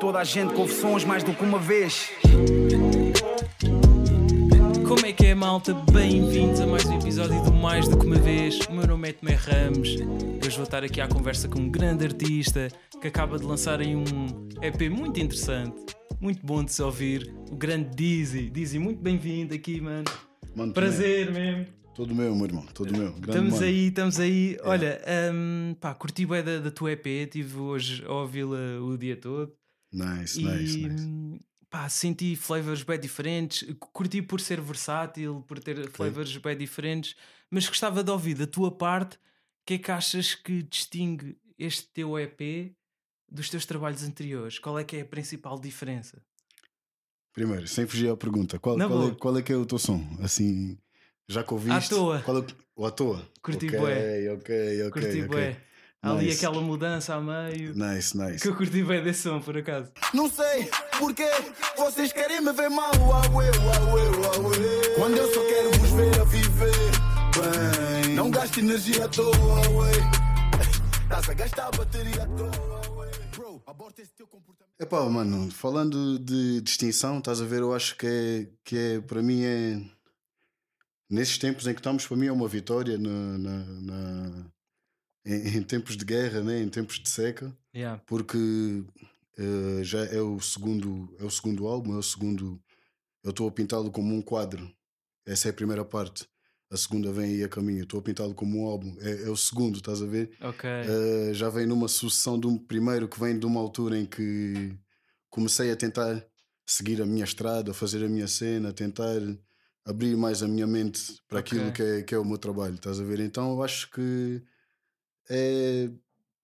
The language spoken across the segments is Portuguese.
toda a gente, confissões mais do que uma vez. Como é que é, malta? Bem-vindos a mais um episódio do Mais do que uma vez. O meu nome é Tomé Ramos. Hoje vou estar aqui à conversa com um grande artista que acaba de lançar aí um EP muito interessante, muito bom de se ouvir. O grande Dizzy. Dizzy, muito bem-vindo aqui, mano. Mano, Prazer mesmo. Todo meu, meu irmão, todo meu. Grande Estamos mano. aí, estamos aí. Olha, hum, pá, curti bem da, da tua EP. Estive hoje a ouvi-la o dia todo. Nice, e nice, nice. hum, pá, senti flavors bem diferentes. Curti por ser versátil, por ter flavors bem diferentes, mas gostava de ouvir da tua parte o que é que achas que distingue este teu EP dos teus trabalhos anteriores? Qual é que é a principal diferença? Primeiro, sem fugir à pergunta, qual, qual, é, qual é que é o teu som? Assim, já que ouviste? toa. Qual é, o à toa? Curti ok, bué. ok, ok, curti ok. bué. Há Ali Nice. aquela mudança a meio. Nice, nice. Que eu curti bem desse som, por acaso. Não sei porquê vocês querem me ver mal. Quando eu só quero vos ver a viver bem. Não gaste energia à toa. Estás a gastar a bateria à toa. Bro, aborta esse teu comportamento. Epá, mano, falando de distinção, estás a ver, eu acho que é, que é para mim é nesses tempos em que estamos, para mim é uma vitória na, na- na- em, em tempos de guerra, né? em tempos de seca. Yeah. porque eh, já é o segundo é o segundo álbum, é o segundo eu estou a pintá-lo como um quadro. Essa é a primeira parte. A segunda vem aí a caminho. Estou a pintá-lo como um álbum. É, é o segundo, estás a ver? Ok. Eh, já vem numa sucessão de um primeiro que vem de uma altura em que comecei a tentar seguir a minha estrada, fazer a minha cena, tentar abrir mais a minha mente para Ok. aquilo que é, que é o meu trabalho, estás a ver? Então eu acho que é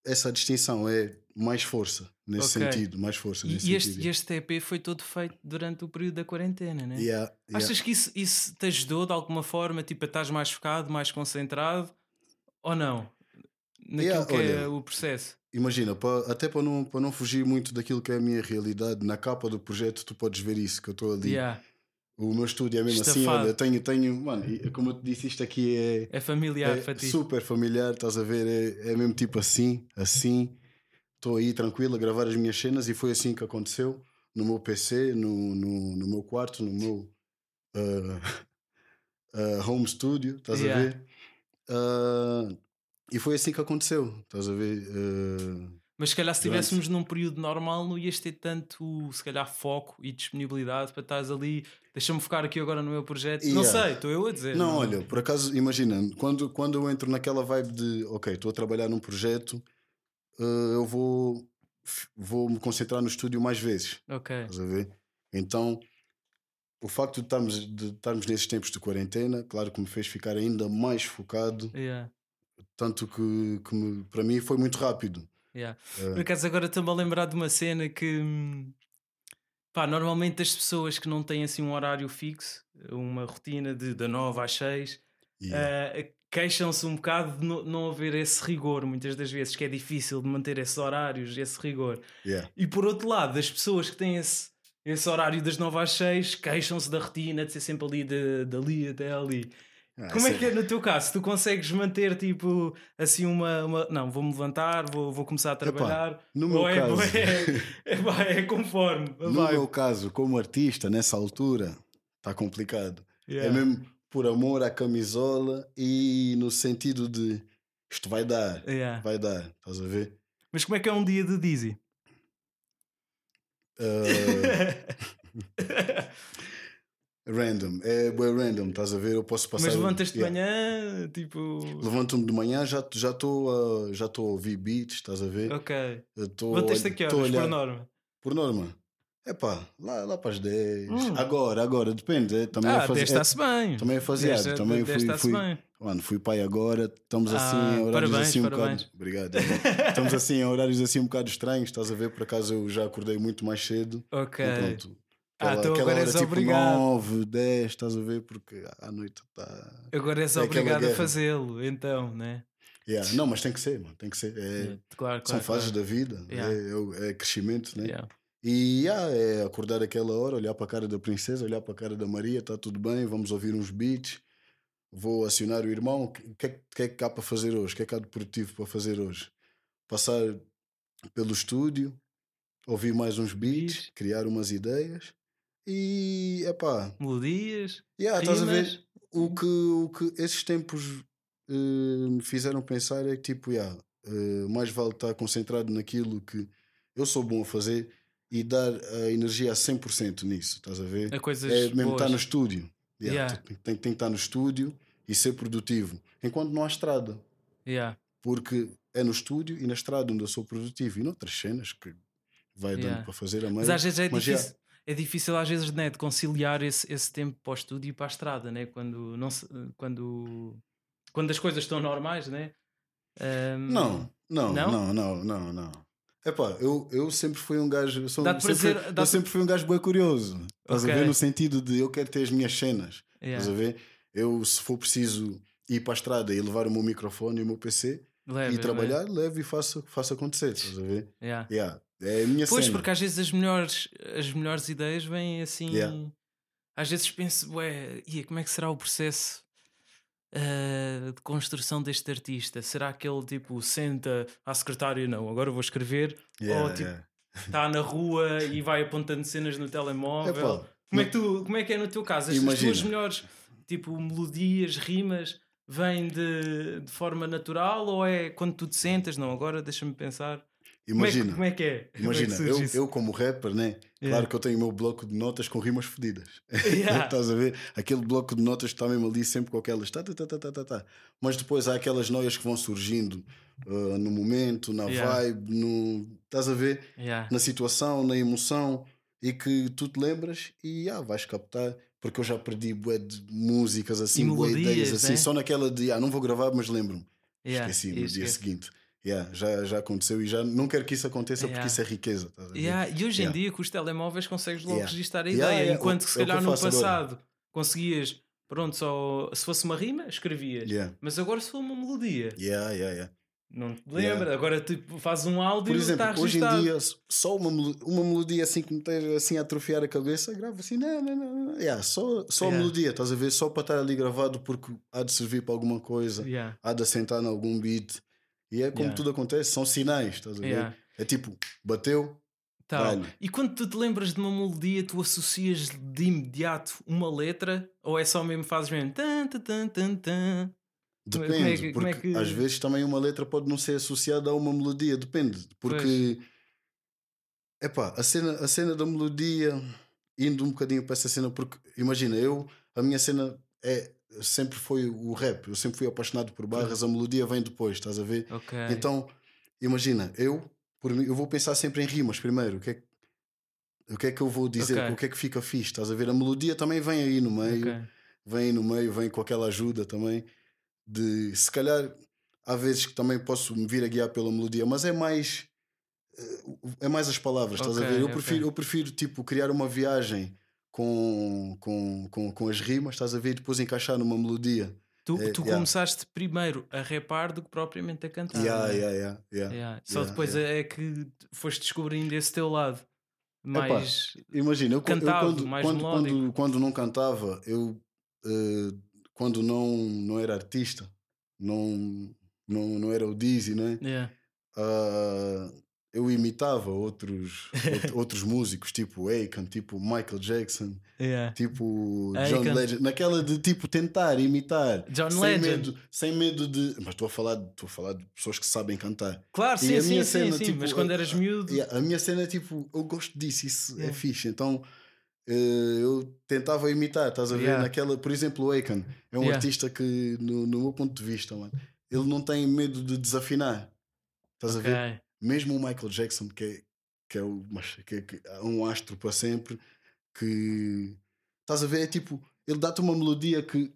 essa distinção é mais força nesse Ok. sentido, mais força E, nesse e este, sentido. e este EP foi todo feito durante o período da quarentena, né? Yeah, yeah. Achas que isso, isso te ajudou de alguma forma? Tipo, estás mais focado, mais concentrado? Ou não? Naquilo Yeah, que é olha, o processo. Imagina, pa- até para não, não fugir muito daquilo que é a minha realidade, na capa do projeto tu podes ver isso, que eu estou ali. Yeah. O meu estúdio é mesmo assim, Estafado. olha, tenho, tenho, mano, e como eu te disse, isto aqui é, É familiar é super familiar, estás a ver? É, é mesmo tipo assim, assim. Estou aí tranquilo a gravar as minhas cenas e foi assim que aconteceu no meu PC, no, no, no meu quarto, no meu ah, ah, home studio, estás Yeah. a ver? Ah, e foi assim que aconteceu, estás a ver? Mas se calhar se estivéssemos num período normal não ias ter tanto, se calhar, foco e disponibilidade para estares ali. Deixa-me focar aqui agora no meu projeto. Não Yeah. sei, estou eu a dizer. Não, olha, por acaso, imagina, quando, quando eu entro naquela vibe de, ok, estou a trabalhar num projeto, eh, eu vou, vou me concentrar no estúdio mais vezes, Ok. estás a ver? Então, o facto de estarmos, de estarmos nesses tempos de quarentena, claro que me fez ficar ainda mais focado, Yeah. tanto que, que me- para mim foi muito rápido. Yeah. É. Por acaso agora estou-me a lembrar de uma cena que hum, pá, normalmente as pessoas que não têm assim um horário fixo, uma rotina de, de 9 às 6, Yeah. eh, queixam-se um bocado de no- não haver esse rigor, muitas das vezes, que é difícil de manter esses horários, esse rigor. Yeah. E por outro lado, as pessoas que têm esse, esse horário das 9 às 6 queixam-se da rotina de ser sempre ali de, dali até ali. Ah, Como é que é no teu caso? Tu consegues manter tipo assim uma. uma- não, vou-me levantar, vou, vou começar a trabalhar. no meu é, caso- é, é, pá, é conforme. No meu caso, como artista, nessa altura, está complicado. Yeah. É mesmo por amor à camisola e no sentido de isto vai dar, Yeah. vai dar, estás a ver? Mas como é que é um dia de Dizzy? Uh, random, é bué random, estás a ver? Eu posso passar. Mas levantas-te de Yeah. manhã, tipo. Levanto-me de manhã, já estou já estou a, já estou a ouvir beats, estás a ver? Ok. Tô Levantas-te a- que tô horas, por olhar- norma? Por norma. É pá, lá, lá para as 10. Hum. Agora, agora, depende. É, também Ah, é fazer, até está-se bem. também é faseado. Desta- Também desta fui, fui, bem. Mano, fui pai agora, estamos Ah, assim em horários parabéns, assim um parabéns. bocado. Obrigado. estamos assim em horários assim um bocado estranhos, estás a ver? Por acaso eu já acordei muito mais cedo. Ok. E pronto. Ah, Aquela, então aquela agora hora és tipo obrigado. 9, 10, estás a ver? Porque à noite está. Agora és É obrigado a fazê-lo, então, né? Yeah. Não, mas tem que ser, mano. Tem que ser. É, Yeah, Claro, claro. são fases claro. da vida, Yeah. é, é é crescimento, né? Yeah. E yeah, é acordar aquela hora, olhar para a cara da princesa, olhar para a cara da Maria, está tudo bem, vamos ouvir uns beats, vou acionar o irmão, o que, é- que é que há para fazer hoje? O que é que há de produtivo para fazer hoje? Passar pelo estúdio, ouvir mais uns Beats. criar umas ideias e epá, Melodias. yeah, estás a ver? O que, o que esses tempos eh, me fizeram pensar é que tipo, yeah, eh, mais vale estar concentrado naquilo que eu sou bom a fazer e dar a energia a 100% nisso, estás a ver? A coisas É mesmo estar boas. no estúdio. Yeah, Yeah. Tem, tem, tem que estar no estúdio e ser produtivo. Enquanto não há estrada. Yeah. Porque é no estúdio e na estrada onde eu sou produtivo. E noutras cenas que vai dando para fazer a meio. Mas às vezes é difícil. É difícil às vezes né, de conciliar esse, esse tempo para o estúdio e para a estrada, né? quando, não se- quando, quando as coisas estão normais, né? Ahm, Não, não, Não? não, não, não, não. Epá, eu, eu sempre fui um gajo. Eu, sou, sempre, prazer- eu sempre fui um gajo bem curioso. Estás Ok. a ver? No sentido de eu quero ter as minhas cenas. yeah. Estás a ver? Eu, se for preciso ir para a estrada e levar o meu microfone e o meu PC Leve, e trabalhar, levo e faço, faço acontecer. Estás a ver? leve. Yeah. Yeah. É a minha Pois, cena. porque às vezes as melhores, as melhores ideias vêm assim. Yeah. Às vezes penso, ué, ia, como é que será o processo ah, de construção deste artista? Será que ele tipo senta à secretária? Não, agora vou escrever. Yeah, ou tipo, yeah. está na rua e vai apontando cenas no telemóvel. Como, é que tu, como é que é no teu caso? As, as tuas melhores tipo, melodias, rimas, vêm de, de forma natural ou é quando tu te sentas? Não, agora deixa-me pensar. Como é, que, Imagina, como é que é? Como é que imagina surge eu, isso? eu como rapper, né? Yeah. Claro que eu tenho o meu bloco de notas com rimas fedidas. Yeah. Estás a ver? Aquele bloco de notas está mesmo ali sempre com aquelas. Tá, tá, tá, tá, tá, tá, tá. Mas depois há aquelas noias que vão surgindo ah, no momento, na Yeah. vibe, no. Estás a ver? Na situação, na emoção e que tu te lembras e ah, vais captar. Porque eu já perdi bué de músicas assim, bué ideias assim, né? só naquela de ah, não vou gravar, mas lembro-me. Esqueci no dia seguinte. Yeah, já, já aconteceu e já não quero que isso aconteça Yeah. porque isso é riqueza. a ver? Yeah, E hoje em Yeah. dia com os telemóveis consegues logo Yeah. registar a Yeah, ideia, yeah, enquanto que se é que calhar eu no faço agora. passado conseguias, pronto, só se fosse uma rima, escrevias. Yeah. Mas agora se for uma melodia, Yeah, yeah, yeah. não te Yeah. lembra. Agora tipo, fazes um áudio Por e está exemplo, hoje em dia, só uma, uma melodia assim que me esteja assim a atrofiar a cabeça, gravo assim, não, não, não. Yeah, só só a Yeah. melodia, estás a ver? Só para estar ali gravado porque há de servir para alguma coisa, Yeah. há de assentar em algum beat. E é como Yeah. tudo acontece, são sinais, estás a ver? Yeah. É tipo, bateu, Tal. E quando tu te lembras de uma melodia, tu associas de imediato uma letra ou é só mesmo fazes mesmo tan, tan, tan, tan, tan? Como é- Depende, como é que- como porque é que- às vezes também uma letra pode não ser associada a uma melodia, depende. Porque, epá, a cena, a cena da melodia, indo um bocadinho para essa cena, porque imagina, eu, a minha cena é sempre foi o rap, eu sempre fui apaixonado por barras, a melodia vem depois, estás a ver? Ok. Então, imagina, eu, por mim, eu vou pensar sempre em rimas primeiro, o que é que, o que, é que eu vou dizer, Ok. o que é que fica fixe, estás a ver? A melodia também vem aí no meio Ok. vem no meio, vem com aquela ajuda também de se calhar há vezes que também posso me vir a guiar pela melodia, mas é mais eh, é mais as palavras, estás a Ok, ver? Eu prefiro, eu prefiro tipo criar uma viagem com, com, com, com as rimas, estás a ver? E depois encaixar numa melodia. Tu, É, tu yeah. começaste primeiro a rapar do que propriamente a cantar. Yeah, é? yeah. Só depois é que foste descobrindo esse teu lado mais. Imagina, eu, eu Cantado, quando, mais quando, quando, quando não cantava, eu eh, quando não, não era artista, não, não, não era o Dizzy, né? Yeah. Eu imitava outros, out- outros músicos, tipo Akon, tipo Michael Jackson, Yeah. tipo John. Legend, naquela de tipo tentar imitar, John sem Legend. medo, sem medo de. Mas estou a falar, estou a falar de pessoas que sabem cantar. Claro, E sim, a sim, sim, cena, sim. tipo, mas quando a- eras miúdo. E a minha cena é tipo, eu gosto disso, isso é Yeah. fixe. Então eh, eu tentava imitar, estás a ver? Yeah. Naquela, por exemplo, o Akon é um artista que, no, no meu ponto de vista, mano, ele não tem medo de desafinar. Estás a ver? Mesmo o Michael Jackson, que é, que é, o, é, que é um astro para sempre, que estás a ver, é tipo, ele dá-te uma melodia que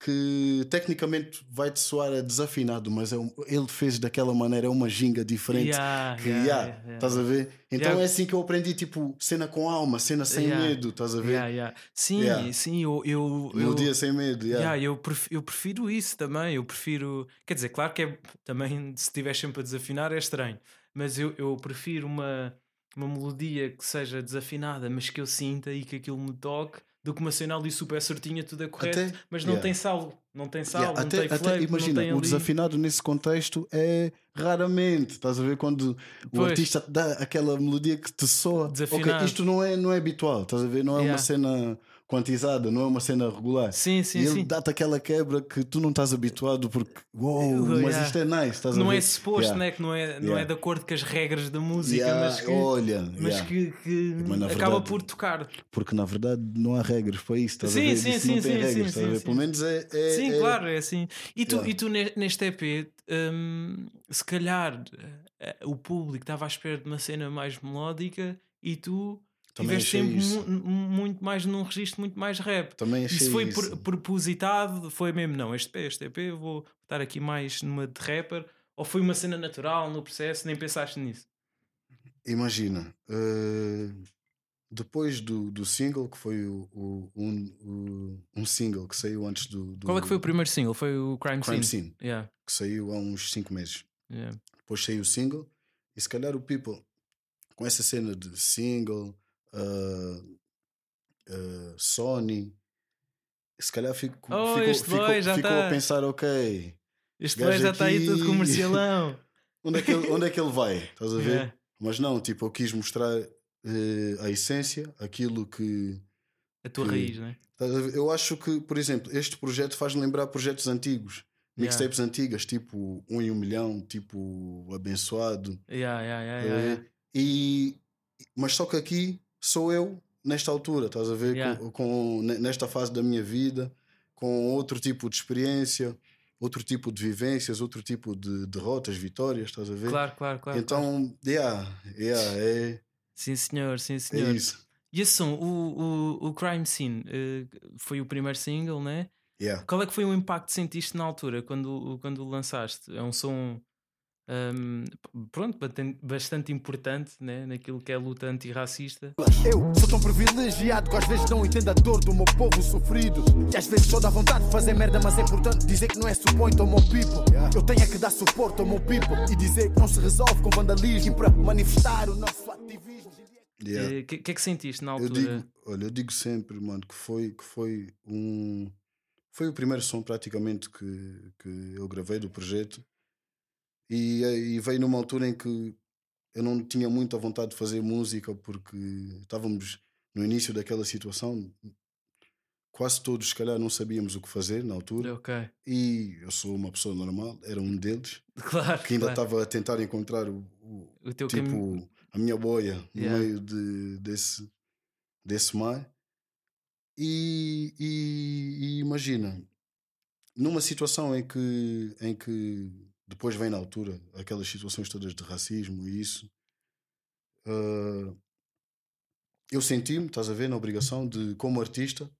que tecnicamente vai-te soar a desafinado, mas é um- ele fez daquela maneira, é uma ginga diferente. Yeah, que, yeah, yeah, yeah. Estás a ver? Então é assim que eu aprendi, tipo, cena com alma, cena sem medo, estás a ver? Sim, sim, eu, eu, Melodia sem medo, yeah. Eu, pref- eu prefiro isso também. Eu prefiro. Quer dizer, claro que é também se estiver sempre a desafinar é estranho, mas eu, eu prefiro uma, uma melodia que seja desafinada, mas que eu sinta e que aquilo me toque, do que uma cena ali super certinha, tudo é correto, Até- mas não yeah. tem salvo. Não tem sal, Yeah, não até, tem até flake, imagina, não tem o ali... desafinado nesse contexto é raramente. Estás a ver quando o Pois. artista te dá aquela melodia que te soa. Desafinado. Ok, isto não é, não é habitual, estás a ver? Não é Yeah. uma cena quantizada, não é uma cena regular. Sim, sim, e ele sim. dá-te aquela quebra que tu não estás habituado porque, uou, mas Yeah. isto é nice, estás a Não ver? é suposto, Yeah. né? Que não é, não é Yeah. de acordo com as regras da música, Yeah, mas que, Olha, mas que, que Mas acaba verdade- por tocar. porque na verdade não há regras para isso, estás Sim, a ver? sim, Isso não sim, tem sim, regras, sim, estás a sim, ver? sim. Pelo menos é. é- Sim, é- claro, é assim. E tu, e tu ne- neste EP, hum, se calhar eh, o público estava à espera de uma cena mais melódica e tu Também tiveste sempre mu- muito mais num registro muito mais rap. Também achei Isso foi isso. pro- propositado? Foi mesmo, não, este este EP, eu vou estar aqui mais numa de rapper? Ou foi uma cena natural no processo, nem pensaste nisso? Imagina, eh, depois do, do single, que foi o, o- um, o- um single que saiu antes do, do Qual é que foi o primeiro single? Foi o Crime, Crime Scene? Scene, Yeah, que saiu há uns 5 meses. yeah. Depois saiu o single, e se calhar o People, com essa cena de single, ah, Sony, se calhar fico, Oh, ficou, ficou, ficou tá. a pensar, ok, Este gajo já está aí todo comercialão. onde é que ele, onde é que ele vai? Estás a ver? Yeah. Mas não, tipo, eu quis mostrar eh, a essência, aquilo que. A tua Que- raiz, a ver? Eu acho que, por exemplo, este projeto faz lembrar projetos antigos, Yeah. mixtapes antigas, tipo Um em Um Milhão, tipo Abençoado. Yeah, yeah, yeah, yeah, yeah. E, mas só que aqui sou eu nesta altura, estás a ver? Yeah. Com, com- ne- nesta fase da minha vida, com outro tipo de experiência, outro tipo de vivências, outro tipo de derrotas, vitórias, estás a ver? Claro, claro, claro. claro. então, yeah, yeah, é, Sim, senhor, sim, é senhor. isso. E esse som, o, o, o Crime Scene, eh, foi o primeiro single, né? Yeah. Qual é que foi o impacto que sentiste na altura quando, quando o lançaste? É um som hum, pronto, bastante importante né? naquilo que é a luta antirracista. Eu sou tão privilegiado que às vezes não entendo a dor do meu povo sofrido. E às vezes só dá vontade de fazer merda, mas é importante dizer que não é suposto ao meu people. Eu tenho é que dar suporte ao meu people e dizer que não se resolve com vandalismo e para manifestar o nosso ativismo. O Yeah. que, que é que sentiste na Eu altura? digo, olha, eu digo sempre, mano, que foi, que foi um. Foi o primeiro som praticamente que, que eu gravei do projeto. E, eh, e veio numa altura em que eu não tinha muita vontade de fazer música porque estávamos no início daquela situação. Quase todos, se calhar, não sabíamos o que fazer na altura. Ok, E eu sou uma pessoa normal, era um deles, claro. que ainda claro. estava a tentar encontrar o, o- O tipo caminho. a minha boia no Yeah. meio de, desse, desse mar. E, e- e imagina, numa situação em que, em que depois vem na altura aquelas situações todas de racismo e isso, ah, eu senti-me, estás a ver, na obrigação de, como artista,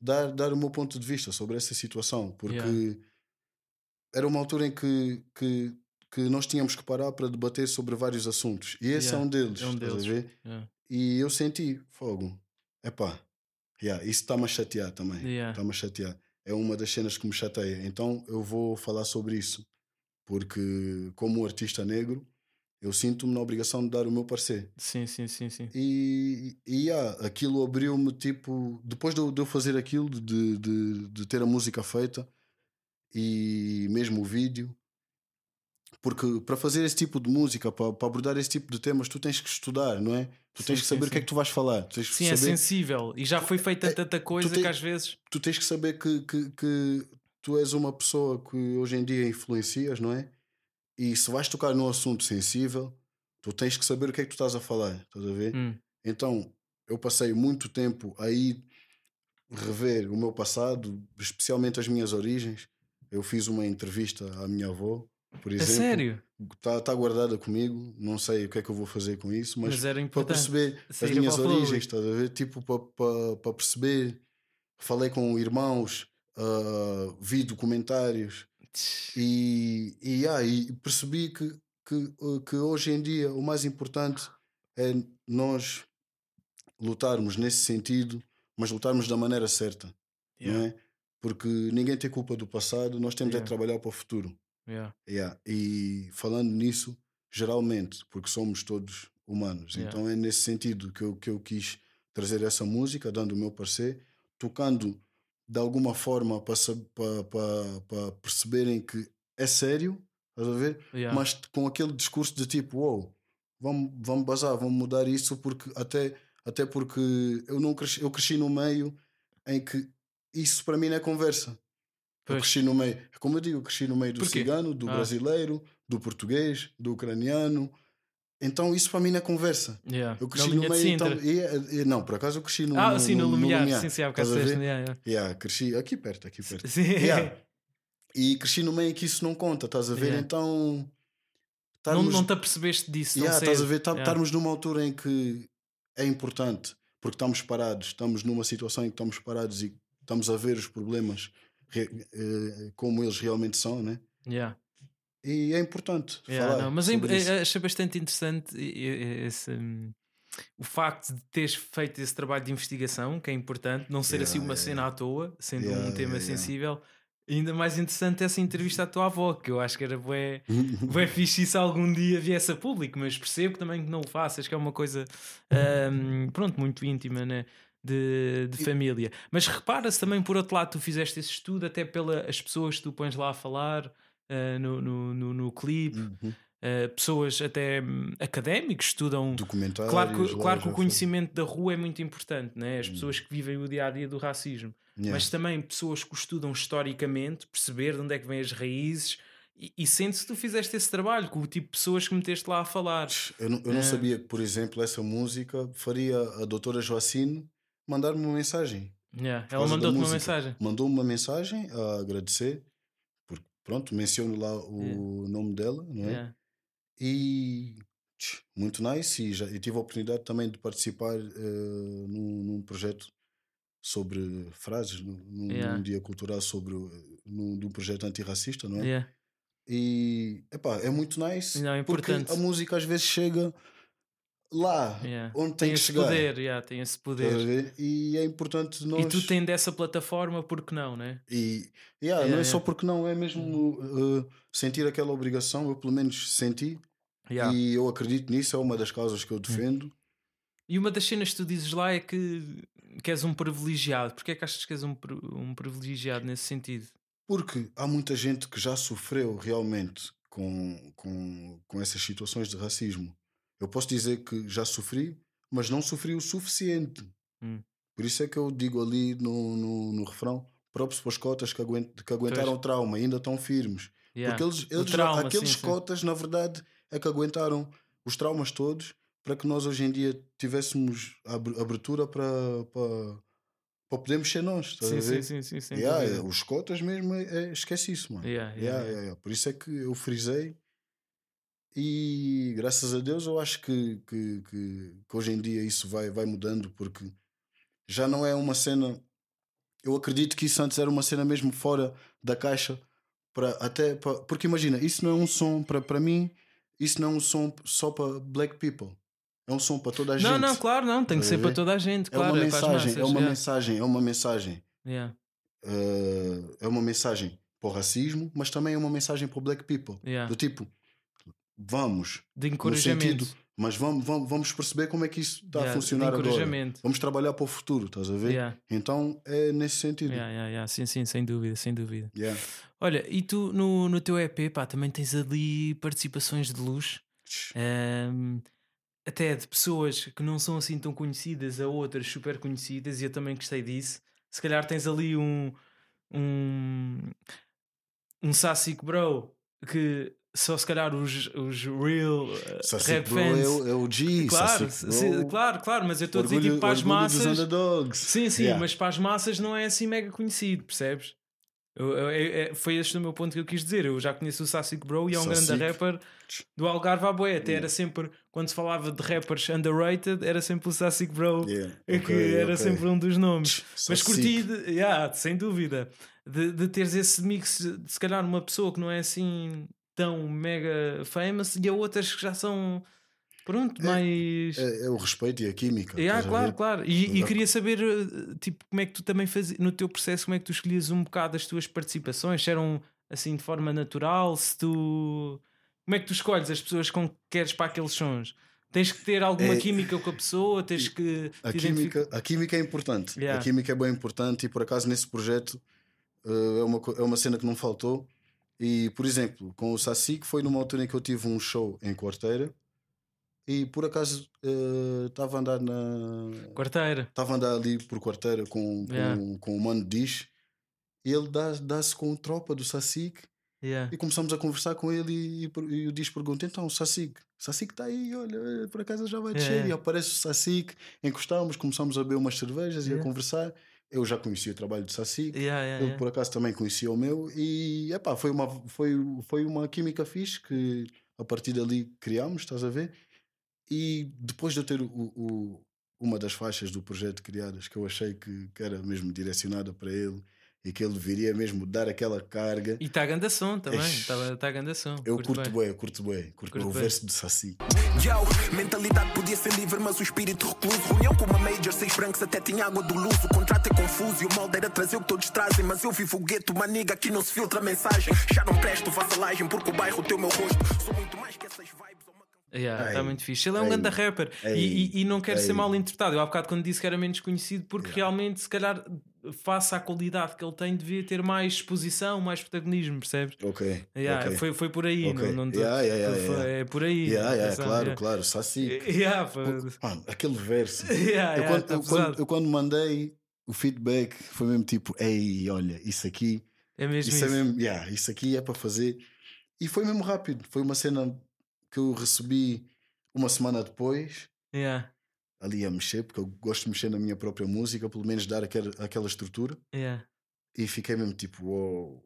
dar, dar o meu ponto de vista sobre essa situação, porque Yeah. era uma altura em que, que, que nós tínhamos que parar para debater sobre vários assuntos, e esse Yeah, é um deles, é um estás deles. a ver? Yeah. E eu senti, fogo, epá, yeah, isso está-me a chatear também, está-me a chatear. É uma das cenas que me chateia. Então eu vou falar sobre isso, porque como artista negro, eu sinto-me na obrigação de dar o meu parecer. Sim, sim, sim, sim. E, e yeah, aquilo abriu-me, tipo, depois de eu, fazer aquilo, de, de, de ter a música feita e mesmo o vídeo, porque para fazer esse tipo de música, para, para abordar esse tipo de temas, tu tens que estudar, não é? Tu tens Sim, que sim, saber o que é que tu vais falar. Tu tens que Sim, é saber, sensível. E já foi feita É, tanta coisa tens- que às vezes. tu tens que saber que, que, que tu és uma pessoa que hoje em dia influencias, não é? E se vais tocar num assunto sensível, tu tens que saber o que é que tu estás a falar, estás a ver? Hum, Então, eu passei muito tempo aí rever o meu passado, especialmente as minhas origens. Eu fiz uma entrevista à minha avó, por exemplo. sério? Está tá guardada comigo, não sei o que é que eu vou fazer com isso, mas, Mas, era para perceber as sair minhas origens, estás a ver? Tipo, para, para, para perceber. Falei com irmãos, ah, vi documentários e, e, ah, e percebi que, que, uh, que hoje em dia o mais importante é nós lutarmos nesse sentido, mas lutarmos da maneira certa, Yeah, não é? Porque ninguém tem culpa do passado, nós temos é Yeah. que trabalhar para o futuro. yeah. Yeah. E falando nisso, geralmente, porque somos todos humanos, Yeah. então é nesse sentido que eu, que eu quis trazer essa música, dando o meu parecer, tocando de alguma forma para, para, para, perceberem que é sério, estás a ver? Yeah. Mas com aquele discurso de tipo, wow, vamos, vamos bazar, vamos mudar isso, porque até, até porque eu não cresci, eu cresci no meio em que isso para mim não é conversa. Eu Pois. cresci no meio, como eu digo, eu cresci no meio do Porquê? cigano, do Ah. brasileiro, do português, do ucraniano. Então isso para mim não é conversa. Yeah. Eu Na cresci no meio. Então, e- e- não, por acaso eu cresci no. ah, sim, no, Lumiar. Lumiar. Sim, sim, há bocado disseste, yeah, yeah. Yeah, cresci aqui perto, aqui perto. Sim. Yeah. E cresci no meio que isso não conta, estás a ver? Yeah. Então. Não, estarmos- não te apercebeste disso. Yeah, estás a ver? Tá-. Estarmos numa altura em que é importante, porque estamos parados, estamos numa situação em que estamos parados e estamos a ver os problemas eh, como eles realmente são, né? Yeah. E é importante Yeah, falar não, mas é, isso. é- achei bastante interessante esse, hum, o facto de teres feito esse trabalho de investigação, que é importante, não ser Yeah, assim uma yeah, cena à toa, sendo um tema sensível. Ainda mais interessante essa entrevista à tua avó, que eu acho que era bué, bué fixe se algum dia viesse a público, mas percebo também que não o faças, que é uma coisa hum, pronto, muito íntima, né? De, de família, mas repara-se também por outro lado, tu fizeste esse estudo até pelas pessoas que tu pões lá a falar ah, no, no, no, no clipe, Uhum. Uh, pessoas até hum, académicos estudam. Documentários. Claro que, claro que o conhecimento da rua é muito importante, né? as pessoas que vivem o dia a dia do racismo, Yeah. mas também pessoas que o estudam historicamente, perceber de onde é que vêm as raízes. E, e sente-se que tu fizeste esse trabalho com o tipo de pessoas que meteste lá a falar. Eu não, eu não É. sabia que, por exemplo, essa música faria a doutora Joacine mandar-me uma mensagem. Yeah, Ela mandou-te uma mensagem. Mandou-me uma mensagem a agradecer, pronto, menciono lá o nome dela, não é? Yeah. E tch, muito nice. E já e tive a oportunidade também de participar eh, num, num projeto sobre frases, num, Yeah. num dia cultural sobre num, de um projeto antirracista, não é? Yeah. E epá, é muito nice Não, é porque importante. a música às vezes chega lá Yeah. onde tem, que chegar. poder, yeah, tem esse poder. E é importante nós. E tu tens dessa plataforma, porque não, né? E yeah, Yeah, não é só porque não, é mesmo uh, sentir aquela obrigação, eu pelo menos senti, e eu acredito nisso, é uma das causas que eu defendo. E uma das cenas que tu dizes lá é que, que és um privilegiado. Porquê é que achas que és um, um privilegiado nesse sentido? Porque há muita gente que já sofreu realmente com, com, com essas situações de racismo. Eu posso dizer que já sofri, mas não sofri o suficiente. Hum. Por isso é que eu digo ali no, no, no refrão: próprios para os cotas que, aguent, que aguentaram o trauma, ainda estão firmes. Yeah. Porque eles, eles trauma, aqueles sim, sim. cotas, na verdade, é que aguentaram os traumas todos para que nós hoje em dia tivéssemos ab- abertura para, para, para podermos ser nós. Estás a Sim, ver? sim, sim, sim, sem Yeah, é, os cotas mesmo, é, é- esquece isso, mano. Yeah, yeah, Yeah, yeah. yeah, yeah. Por isso é que eu frisei e graças a Deus eu acho que, que, que, que hoje em dia isso vai, vai mudando porque já não é uma cena. Eu acredito que isso antes era uma cena mesmo fora da caixa para até para, porque imagina, isso não é um som para mim, isso não é um som só para black people. É um som para toda a gente. Não, não, claro, não. Tem que ser para toda a gente, É claro. uma para as mensagem, massas, é uma yeah. mensagem, é uma mensagem. Yeah, Eh, é uma mensagem para o racismo, mas também é uma mensagem para o black people. yeah. Do tipo, vamos, De encorajamento. sentido, mas vamos, vamos, vamos perceber como é que isso está Yeah, a funcionar agora. Vamos trabalhar para o futuro, estás a ver? Yeah, Então é nesse sentido. yeah. Sim, sim, sem dúvida, sem dúvida. Olha, e tu no, no teu EP, pá, também tens ali participações de luz. Ahm, até de pessoas que não são assim tão conhecidas a outras super conhecidas, e eu também gostei disso. Se calhar tens ali um um, um Sassic Bro que só se calhar os, os real uh, rap Bro fans. é, o- é G, claro, Bro, claro, claro, mas eu estou a dizer tipo para as massas. Sim, sim, Yeah. mas para as massas não é assim mega conhecido, percebes? Eu- eu- é- foi este o meu ponto que eu quis dizer. Eu já conheço o Sassic Bro e é um grande Sassic. rapper do Algarve à Boé. Até era sempre, quando se falava de rappers underrated, era sempre o Sassic Bro Yeah, é que era ok. sempre um dos nomes. Mas Sassic. curti, de, yeah, sem dúvida, de, de teres esse mix, de se calhar uma pessoa que não é assim tão mega famous e a outras que já são, pronto, mais. É, é o respeito e a química. Yeah, estás a claro, claro. E, e queria saber, eh, tipo, como é que tu também fazias, no teu processo, como é que tu escolhias um bocado as tuas participações? Se eram assim de forma natural, se tu. Como é que tu escolhes as pessoas com que queres para aqueles sons? Tens que ter alguma É- química com a pessoa, tens que. A química, a química é importante. Yeah. A química é bem importante e por acaso nesse projeto eh, é, uma, é uma cena que não faltou. E, por exemplo, com o Saci, que foi numa altura em que eu tive um show em Quarteira e por acaso estava a andar na. Quarteira. Estava a andar ali por Quarteira com, com, Yeah. com o Mano Diz e ele dá- dá-se com tropa do Sacic Yeah. e começamos a conversar com ele e, e, e o Diz pergunta: então, o Sacic está aí, olha, por acaso já vai descer. É. E aparece o Sacic, encostamos, começamos a beber umas cervejas e a Yeah. conversar. Eu já conhecia o trabalho do Sacic, Yeah, yeah, ele yeah. por acaso também conhecia o meu e epá, foi, uma, foi, foi uma química fixe que a partir dali criámos, estás a ver? E depois de eu ter o, o- uma das faixas do projeto criadas que eu achei que, que era mesmo direcionada para ele e que ele viria mesmo dar aquela carga. E está a ganda som também. Está tá a ganda som. Eu Curto bem. curto bué, curto bué o verso de Saci. Yo, mentalidade podia ser livre, mas o espírito recluso. Reunião com uma major, seis brancos até tinha água do luso. O contrato é confuso e o molde era trazer o que todos trazem. Mas eu vivo o gueto, uma nigga aqui não se filtra mensagem. Já não presto vassalagem porque o bairro tem o meu rosto. Sou muito mais que essas vibes. canção. Yeah, está Ei, muito fixe. Ele é um grande rapper e, ei, e- e não quero ser ei. mal interpretado. Eu há bocado quando disse que era menos conhecido, porque realmente, se calhar, face à qualidade que ele tem, devia ter mais exposição, mais protagonismo, percebes? Ok. Yeah, ok. foi, foi por aí, Ok. não, não Yeah, yeah, yeah, foi- yeah. É por aí. Yeah, yeah, atenção, claro, yeah. claro, Saci. Yeah, foi- Mano, aquele verso. Yeah, eu, yeah, quando, tá eu, quando, eu quando mandei o feedback foi mesmo tipo, ei, olha, isso aqui, É mesmo isso, isso. é mesmo, yeah, isso aqui é para fazer. E foi mesmo rápido. Foi uma cena que eu recebi uma semana depois, Yeah, ali a mexer, porque eu gosto de mexer na minha própria música, pelo menos dar aquela, aquela estrutura. yeah. E fiquei mesmo tipo, uou,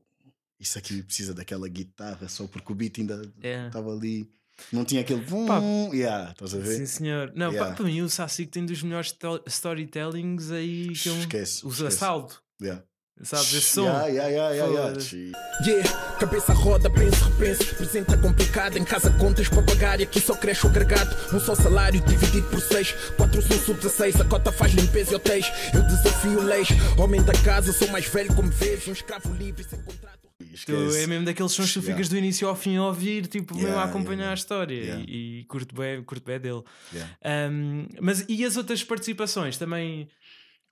isso aqui precisa daquela guitarra só porque o beat ainda Yeah. estava ali. Não tinha aquele. Pá. Vum, yeah, estás a ver? Sim, senhor. Não, Yeah. pá, para mim o Sassic tem dos melhores tel- storytellings aí que eu... Esquece, O esquece. assalto. Yeah. Sabes, esse som. Yeah, yeah, yeah, yeah, cabeça roda, penso, repenso. Presente é complicado, em casa contas para pagar. E aqui só cresce o agregado. Um só salário dividido por seis. Quatro sou sub 16, a cota faz limpeza e hotéis. Eu desafio leis. Homem da casa, sou mais velho como vês. Um escravo livre sem contrato. Tu, é mesmo daqueles sons que tu Yeah. ficas do início ao fim a ouvir, tipo, mesmo a acompanhar yeah, a história yeah. e, e curto, bem, curto bem dele. Yeah. Um, mas e as outras participações também?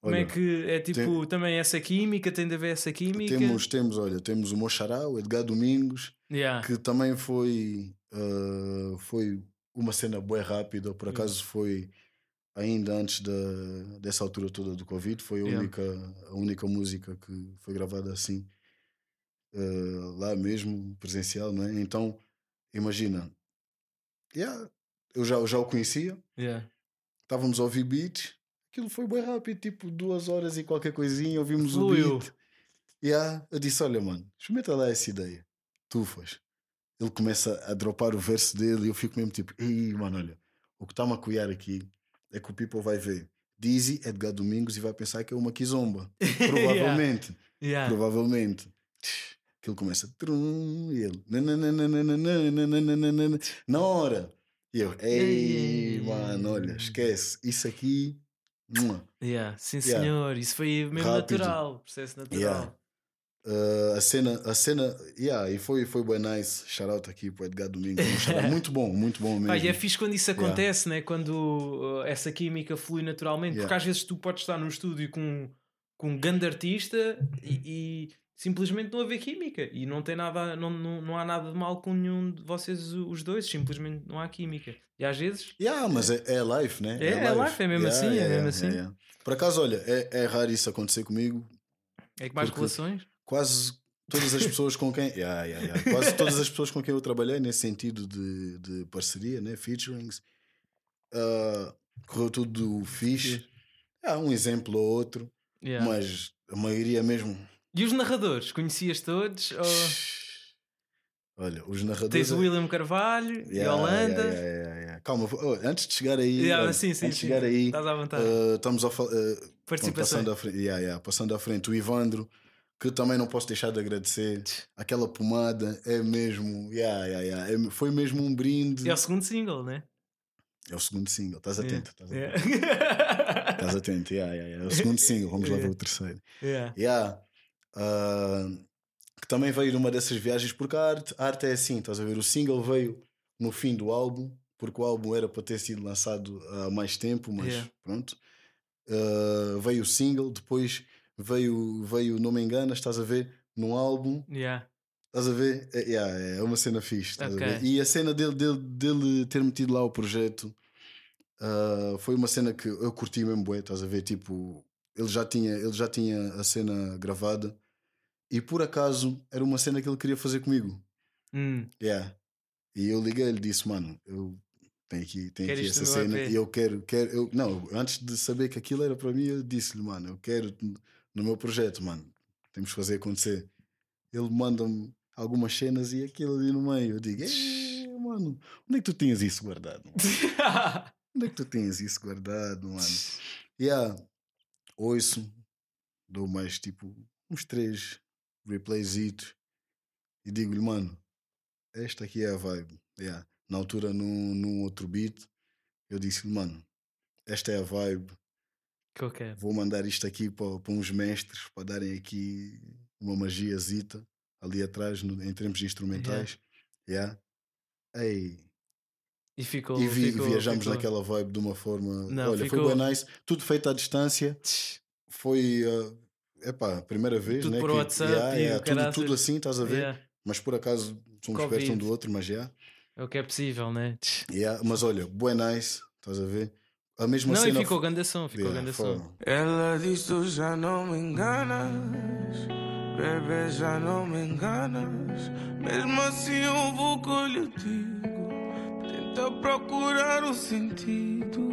Como é Olha, que é tipo tem- também essa química? Tem de haver essa química? Temos, temos, olha, temos o Moxará, o Edgar Domingos, Yeah. que também foi, ah, foi uma cena bem rápida, por acaso foi ainda antes da, dessa altura toda do Covid, foi a, Yeah. única, a única música que foi gravada assim, ah, lá mesmo, presencial, não é? Então, imagina, yeah, eu já, eu já o conhecia, Yeah. estávamos a ouvir beats, aquilo foi bem rápido, tipo duas horas e qualquer coisinha, ouvimos Fluiu. o beat. Yeah, eu disse: Olha, mano, experimenta lá essa ideia. Tu faz. Ele começa a dropar o verso dele e eu fico mesmo tipo: Ei, mano, olha, o que está-me a cuiar aqui é que o people vai ver Dizzy, Edgar Domingos e vai pensar que é uma kizomba. Provavelmente. Yeah. Provavelmente. Que ele começa trum, e ele na hora. E eu, Ei. mano, olha, esquece. Isso aqui. Yeah. Sim, Yeah. senhor. Isso foi mesmo Rápido. natural. Processo natural. Yeah. Uh, a cena, a cena, yeah, e foi, foi bem nice. Shout out aqui para o Edgar Domingos. Muito bom, muito bom mesmo. E é fixe quando isso Yeah. acontece, né? quando uh, essa química flui naturalmente, porque Yeah. às vezes tu podes estar no estúdio com, com um grande artista e, e simplesmente não haver química e não tem nada, não, não, não há nada de mal com nenhum de vocês, os dois, simplesmente não há química. E às vezes, Yeah, mas é, é life, né? É, é life, é mesmo assim, é mesmo assim. Por acaso, olha, é, é raro isso acontecer comigo. é que mais relações. Quase todas as pessoas com quem. Yeah, yeah, yeah. Quase todas as pessoas com quem eu trabalhei nesse sentido de, de parceria, né? Featurings. ah, correu tudo fixe. Há um exemplo ou outro, Yeah. mas a maioria mesmo. E os narradores, conhecias todos? Ou Olha, os narradores. tens o William Carvalho e Yeah, Holanda? yeah, yeah, yeah, yeah. Calma, oh, antes de chegar aí, Yeah, sim, sim, antes de chegar aí, Estás à vontade. uh, estamos a falar. Participações. passando, à frente, yeah, yeah, passando à frente, o Ivandro, que também não posso deixar de agradecer. Aquela pomada é mesmo. Yeah, yeah, yeah, é- foi mesmo um brinde. É o segundo single, né? É o segundo single, estás atento. Estás Yeah. atento. Yeah. Estás atento, yeah, yeah, yeah. É o segundo single, vamos lá ver o terceiro. Yeah. Ah, que também veio numa dessas viagens, porque a arte, a arte é assim, estás a ver? O single veio no fim do álbum, porque o álbum era para ter sido lançado há mais tempo, mas Yeah. pronto. Uh, veio o single, depois veio, veio Não Me Enganas, estás a ver? No álbum, Yeah. estás a ver? É, yeah, é uma cena fixe, estás Ok. a ver? E a cena dele, dele, dele ter metido lá o projeto uh, foi uma cena que eu curti mesmo, bué, estás a ver? Tipo, ele já, tinha, ele já tinha a cena gravada e por acaso era uma cena que ele queria fazer comigo. Hum. Yeah. E eu liguei-lhe e disse, mano, eu tenho aqui, tenho aqui essa cena e eu quero, quero eu, não, antes de saber que aquilo era para mim, eu disse-lhe, mano, eu quero no meu projeto, mano, temos que fazer acontecer. Ele manda-me algumas cenas e aquilo ali no meio, eu digo, "Eh, mano, onde é que tu tinhas isso guardado? Onde é que tu tinhas isso guardado, mano? Yeah, ouço, dou mais tipo uns três replayzitos e digo-lhe, mano, esta aqui é a vibe. Yeah. Na altura, num, num outro beat, eu disse-lhe, mano, esta é a vibe. quero. Vou mandar isto aqui para, para uns mestres para darem aqui uma magiazita ali atrás, no- em termos instrumentais. Yeah. Ei, E ficou. e, vi- ficou- viajamos ficou- naquela vibe de uma forma. Não, olha, ficou- foi bem nice. Tudo feito à distância. Foi. Uh, epá, a primeira vez, Tudo né? por que- WhatsApp yeah, e yeah, tudo, tudo assim, estás a ver? Yeah. Mas por acaso somos Covid. perto um do outro, mas já. É o que é possível, né? Yeah. Mas olha, bué nice, estás a ver? A mesma Não, e cena. ficou grande som, ficou Yeah, grande som. Ela diz tu já não me enganas, bebê já não me enganas. Mesmo assim eu vou o que eu lhe digo. Tenta procurar o sentido.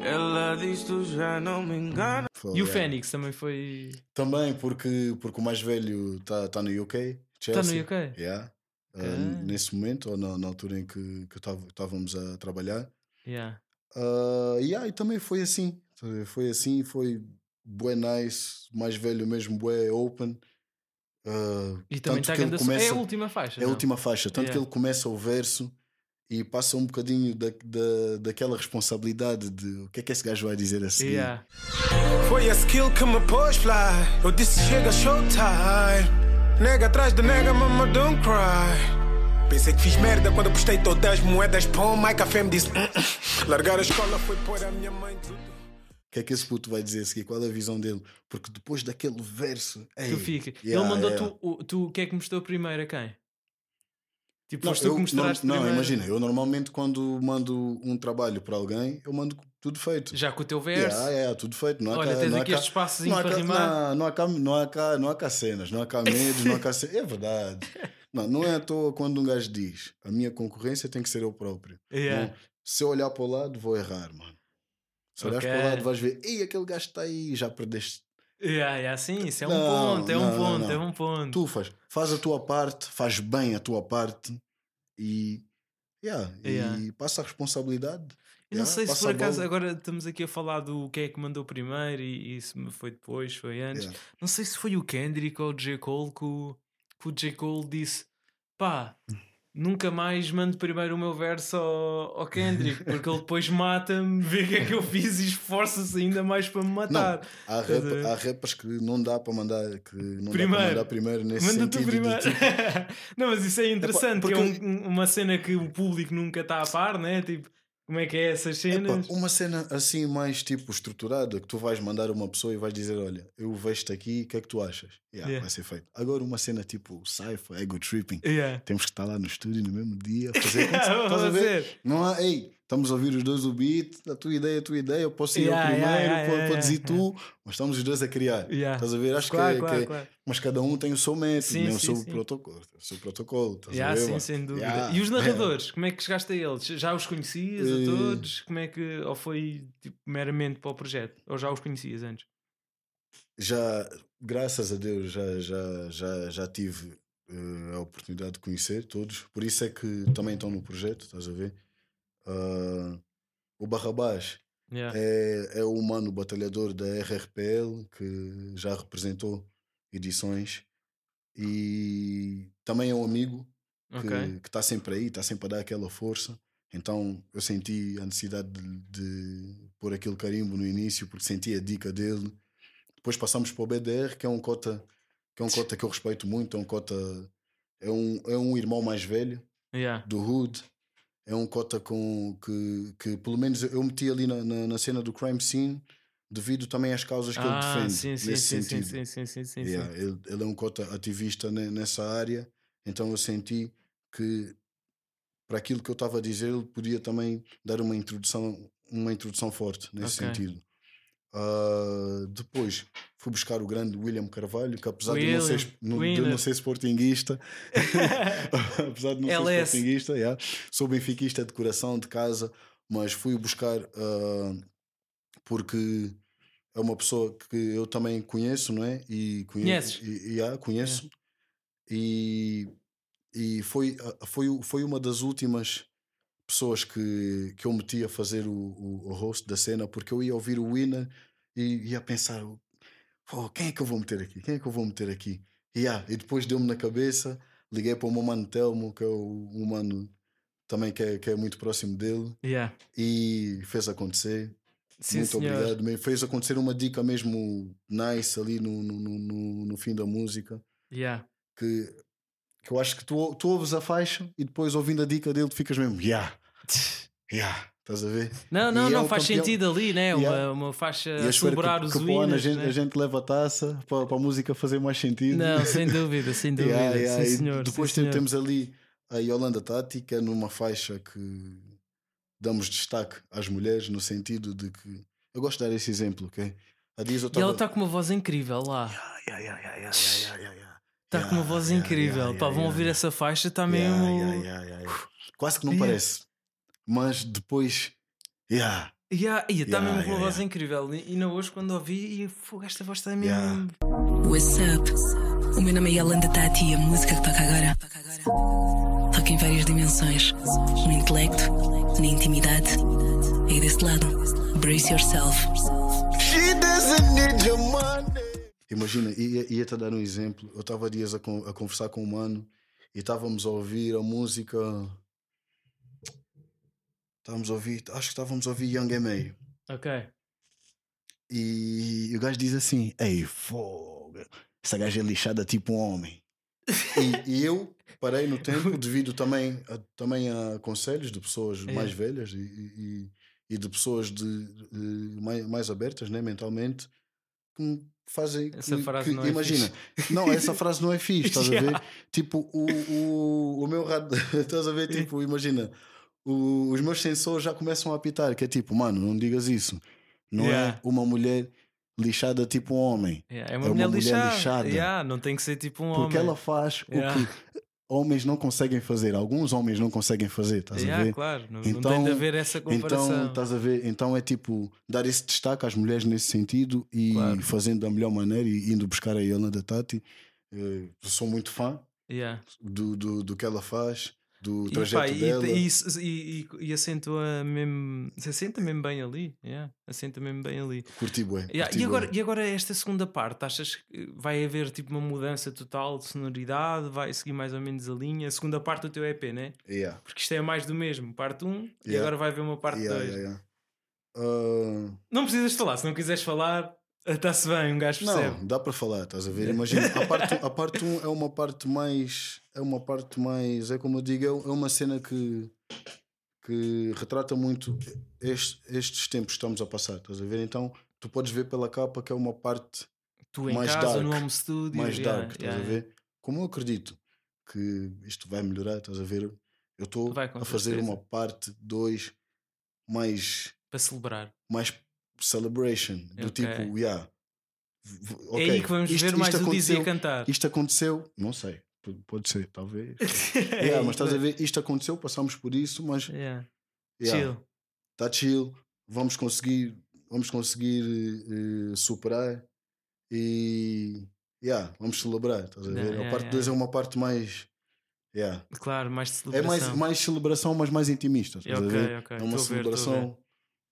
Ela diz tu já não me enganas. foi, E o yeah. Fênix também foi. Também porque, porque o mais velho está tá no UK. Está no UK? Yeah. Uh, Ok. nesse momento, ou na, na altura em que, que estávamos a trabalhar. Yeah. Uh, yeah, e também foi assim. Foi assim, foi bué nice, mais velho mesmo, bué open. Uh, E também está que ele som. É começa- a última faixa. É a não? última faixa, tanto Yeah. que ele começa o verso e passa um bocadinho da, da, daquela responsabilidade de o que é que esse gajo vai dizer a seguir. Yeah. Foi a skill que me pôs fly. Eu disse chega showtime. Nega atrás de nega, mama don't cry. Pensei que fiz merda quando postei todas as moedas para o Café me disse: "Hum, hum." Largar a escola foi pôr a minha mãe tudo. O que é que esse puto vai dizer a seguir? Qual é a visão dele? Porque depois daquele verso. ei, Tu fica. yeah, ele mandou yeah. tu, o- tu o que é que mostrou primeiro a quem? Tipo, Não, foste tu que mostraste não, não, imagina, eu normalmente quando mando um trabalho para alguém, eu mando tudo feito. Já com o teu verso. Yeah, yeah, tudo feito. Não há Olha, cá, tens não aqui cá- este espaçozinho não há para cá- rimar. Não, há cá, não, há cá, não há cá cenas, não há cá medos, não há cá ce- É verdade. Não, não é à toa quando um gajo diz a minha concorrência tem que ser eu próprio. Yeah. Não, se eu olhar para o lado, vou errar, mano. Se olhares Ok. para o lado, vais ver, ei, aquele gajo está aí, já perdeste. Yeah, yeah, sim, isso é um Não, ponto, é um não, não, ponto, não. é um ponto. Tu faz, faz a tua parte, faz bem a tua parte e, yeah, Yeah. e passa a responsabilidade. Eu não sei se por acaso agora estamos aqui a falar do que é que mandou primeiro e, e se foi depois, foi antes. Não sei se foi o Kendrick ou o J. Cole que o, que o J. Cole disse: pá, nunca mais mando primeiro o meu verso ao, ao Kendrick, porque ele depois mata-me, vê o que é que eu fiz e esforça-se ainda mais para me matar. Há, Estás a rap, há rappers que não dá para mandar, que não dá Primeiro. para mandar primeiro nesse Manda sentido. primeiro. tipo, não, mas isso é interessante, é porque- um- um- uma cena que o público nunca está a par, né? Tipo, como é que é essas Epá, cenas? uma cena assim mais tipo estruturada que tu vais mandar uma pessoa e vais dizer: Olha, eu vejo-te aqui, o que é que tu achas? Yeah, Yeah. Vai ser feito. Agora, uma cena tipo Cypher, Ego Tripping, Yeah. temos que estar lá no estúdio no mesmo dia, fazer. Estás a ver? Não há, ei, estamos a ouvir os dois o beat, a tua ideia, a tua ideia, eu posso ir Yeah, eu primeiro, yeah, yeah, pode, yeah, pode dizer yeah, tu, mas estamos os dois a criar. Estás a ver? Acho Claro, que, é, claro, que é- claro. Mas cada um tem o seu método, Sim, né? o seu sim. protocolo. O seu protocolo. Estás Yeah, a ver? sim, mano? sem dúvida. E os narradores, como é que chegaste a eles? Já os conhecias a Eh, todos? Como é que. Ou foi tipo, meramente para o projeto? Ou já os conhecias antes? já, graças a Deus, já, já, já, já tive eh, a oportunidade de conhecer todos. Por isso é que também estão no projeto, estás a ver? Ah, o Barrabás Yeah. é, é o humano batalhador da RRPL que já representou edições e também é um amigo ok. que está sempre aí, está sempre a dar aquela força. Então eu senti a necessidade de, de pôr aquele carimbo no início, porque senti a dica dele. Depois passamos para o BDR, que é um cota que é um cota que eu respeito muito, é um cota é um, é um irmão mais velho Yeah. do Hood. É um cota com que, que pelo menos eu meti ali na, na, na cena do crime scene devido também às causas que ele Ah, defende sim, sim, nesse sim, sentido. sim, sim, sim, sim, Yeah, sim. Ele, ele é um cota ativista ne- nessa área, então eu senti que para aquilo que eu estava a dizer ele podia também dar uma introdução, uma introdução forte nesse Ok. sentido. Ah, depois fui buscar o grande William Carvalho, que apesar de eu não ser, William, não, de não ser sportinguista, apesar de não ser LS. sportinguista, yeah, sou benfiquista de coração, de casa, mas fui buscar ah, porque é uma pessoa que eu também conheço, não é? E Conheces? E, e, ah, conheço. E, e foi, ah, foi, foi uma das últimas pessoas que, que eu meti a fazer o, o, o host da cena, porque eu ia ouvir o Winner e ia pensar: "Pô, quem é que eu vou meter aqui? Quem é que eu vou meter aqui? E, ah, e depois deu-me na cabeça, liguei para o meu mano Telmo, que é o, um mano também que é, que é muito próximo dele, Yeah. e fez acontecer. Sim, Muito senhor. obrigado. Me fez acontecer uma dica mesmo nice ali no, no, no, no- no fim da música. Yeah. Que, que eu acho que tu, tu ouves a faixa e depois ouvindo a dica dele, tu ficas mesmo, yeah, yeah, estás a ver? Não, não, E é não o faz campeão- sentido ali, né? Yeah. Uma, uma faixa E a eu espero celebrar que, os que ano a gente, né? a gente leva a taça para, para a música fazer mais sentido. Não, sem dúvida, sem dúvida. Yeah, yeah. Sim, senhor. depois sim, tem- senhor. temos ali a Yolanda é numa faixa que damos destaque às mulheres, no sentido de que eu gosto de dar esse exemplo, ok? Há dias eu E ela está com uma voz incrível lá. Está com uma voz incrível. Pá, vão ouvir essa faixa, está mesmo. Quase que não parece, mas depois. Yeah, Yeah, e está Yeah, mesmo com uma yeah, voz yeah. incrível. E ainda hoje, quando ouvi, e, fogo, esta voz está mesmo. Yeah. What's up? O meu nome é Yolanda Tati e a música que toca agora toca em várias dimensões: no intelecto, na intimidade. E desse lado, brace yourself. She doesn't need your money. Imagina, ia- ia-te dar um exemplo. Eu estava há dias a, con- a conversar com um mano e estávamos a ouvir a música. Estávamos a ouvir, acho que estávamos a ouvir Young M.A. Ok. E o gajo diz assim: Ei, fogo, essa gaja é lixada tipo um homem. e, e eu parei no tempo, devido também a, também a conselhos de pessoas É. mais velhas e, e, e de pessoas de, de mais, mais abertas né, mentalmente que me fazem. Essa que- frase que- não é imagina, não, essa frase não é fixe, estás a ver? Tipo, o, o, o meu rádio, estás a ver? Tipo, imagina, o- os meus sensores já começam a apitar, que é tipo, mano, não digas isso. Não Yeah. é uma mulher lixada tipo um homem. Yeah, é uma É uma mulher mulher lixada. lixada. Yeah, não tem que ser tipo um Porque homem. ela faz Yeah. o que homens não conseguem fazer. Alguns homens não conseguem fazer, estás Yeah, a ver? claro, não, não tem Então- de haver essa comparação. Então, estás a ver? Então é tipo dar esse destaque às mulheres nesse sentido e Claro. fazendo da melhor maneira e indo buscar a Yolanda Tati. Eh, sou muito fã Yeah. do, do, do que ela faz, do E, trajeto pá, e- dela. e, e, e, e acentua mesmo. Se assenta mesmo bem ali. Yeah, assenta mesmo bem ali. Curti bué. Yeah, curti e, agora, bué. e agora esta segunda parte, achas que vai haver tipo uma mudança total de sonoridade? Vai seguir mais ou menos a linha? A segunda parte do teu EP, né? Yeah. Porque isto é mais do mesmo, parte 1 e Yeah. agora vai haver uma parte 2. Yeah, yeah, yeah. Ah, Não precisas falar, se não quiseres falar, está-se bem, um gajo percebe. Não, dá para falar, estás a ver? Imagina, a parte, a parte 1 é uma parte mais. É uma parte mais. É como eu digo, é é uma cena que. que retrata muito este- estes tempos que estamos a passar, estás a ver? Então, tu podes ver pela capa que é uma parte Tu em mais casa, dark, no home studio. mais yeah, dark, estás yeah, a ver? Como eu acredito que isto vai melhorar, estás a ver? Eu estou a fazer certeza. uma parte 2 mais. Para celebrar. mais celebration, do Ok. tipo, yeah. v- v- é aí que vamos isto- ver mais isto o Dizzy a cantar. Isto aconteceu, não sei, pode ser, talvez. É yeah, mas estás que- a ver, isto aconteceu, passamos por isso, mas Yeah. yeah, Chill. tá chill, vamos conseguir, vamos conseguir eh, superar e yeah, vamos celebrar, estás a ver? Yeah, a parte yeah. 2 é uma parte mais yeah. Claro, mais de é celebração. mais, mais celebração, mas mais intimista. Estás a Ok, ver? ok, É uma a ver, a celebração.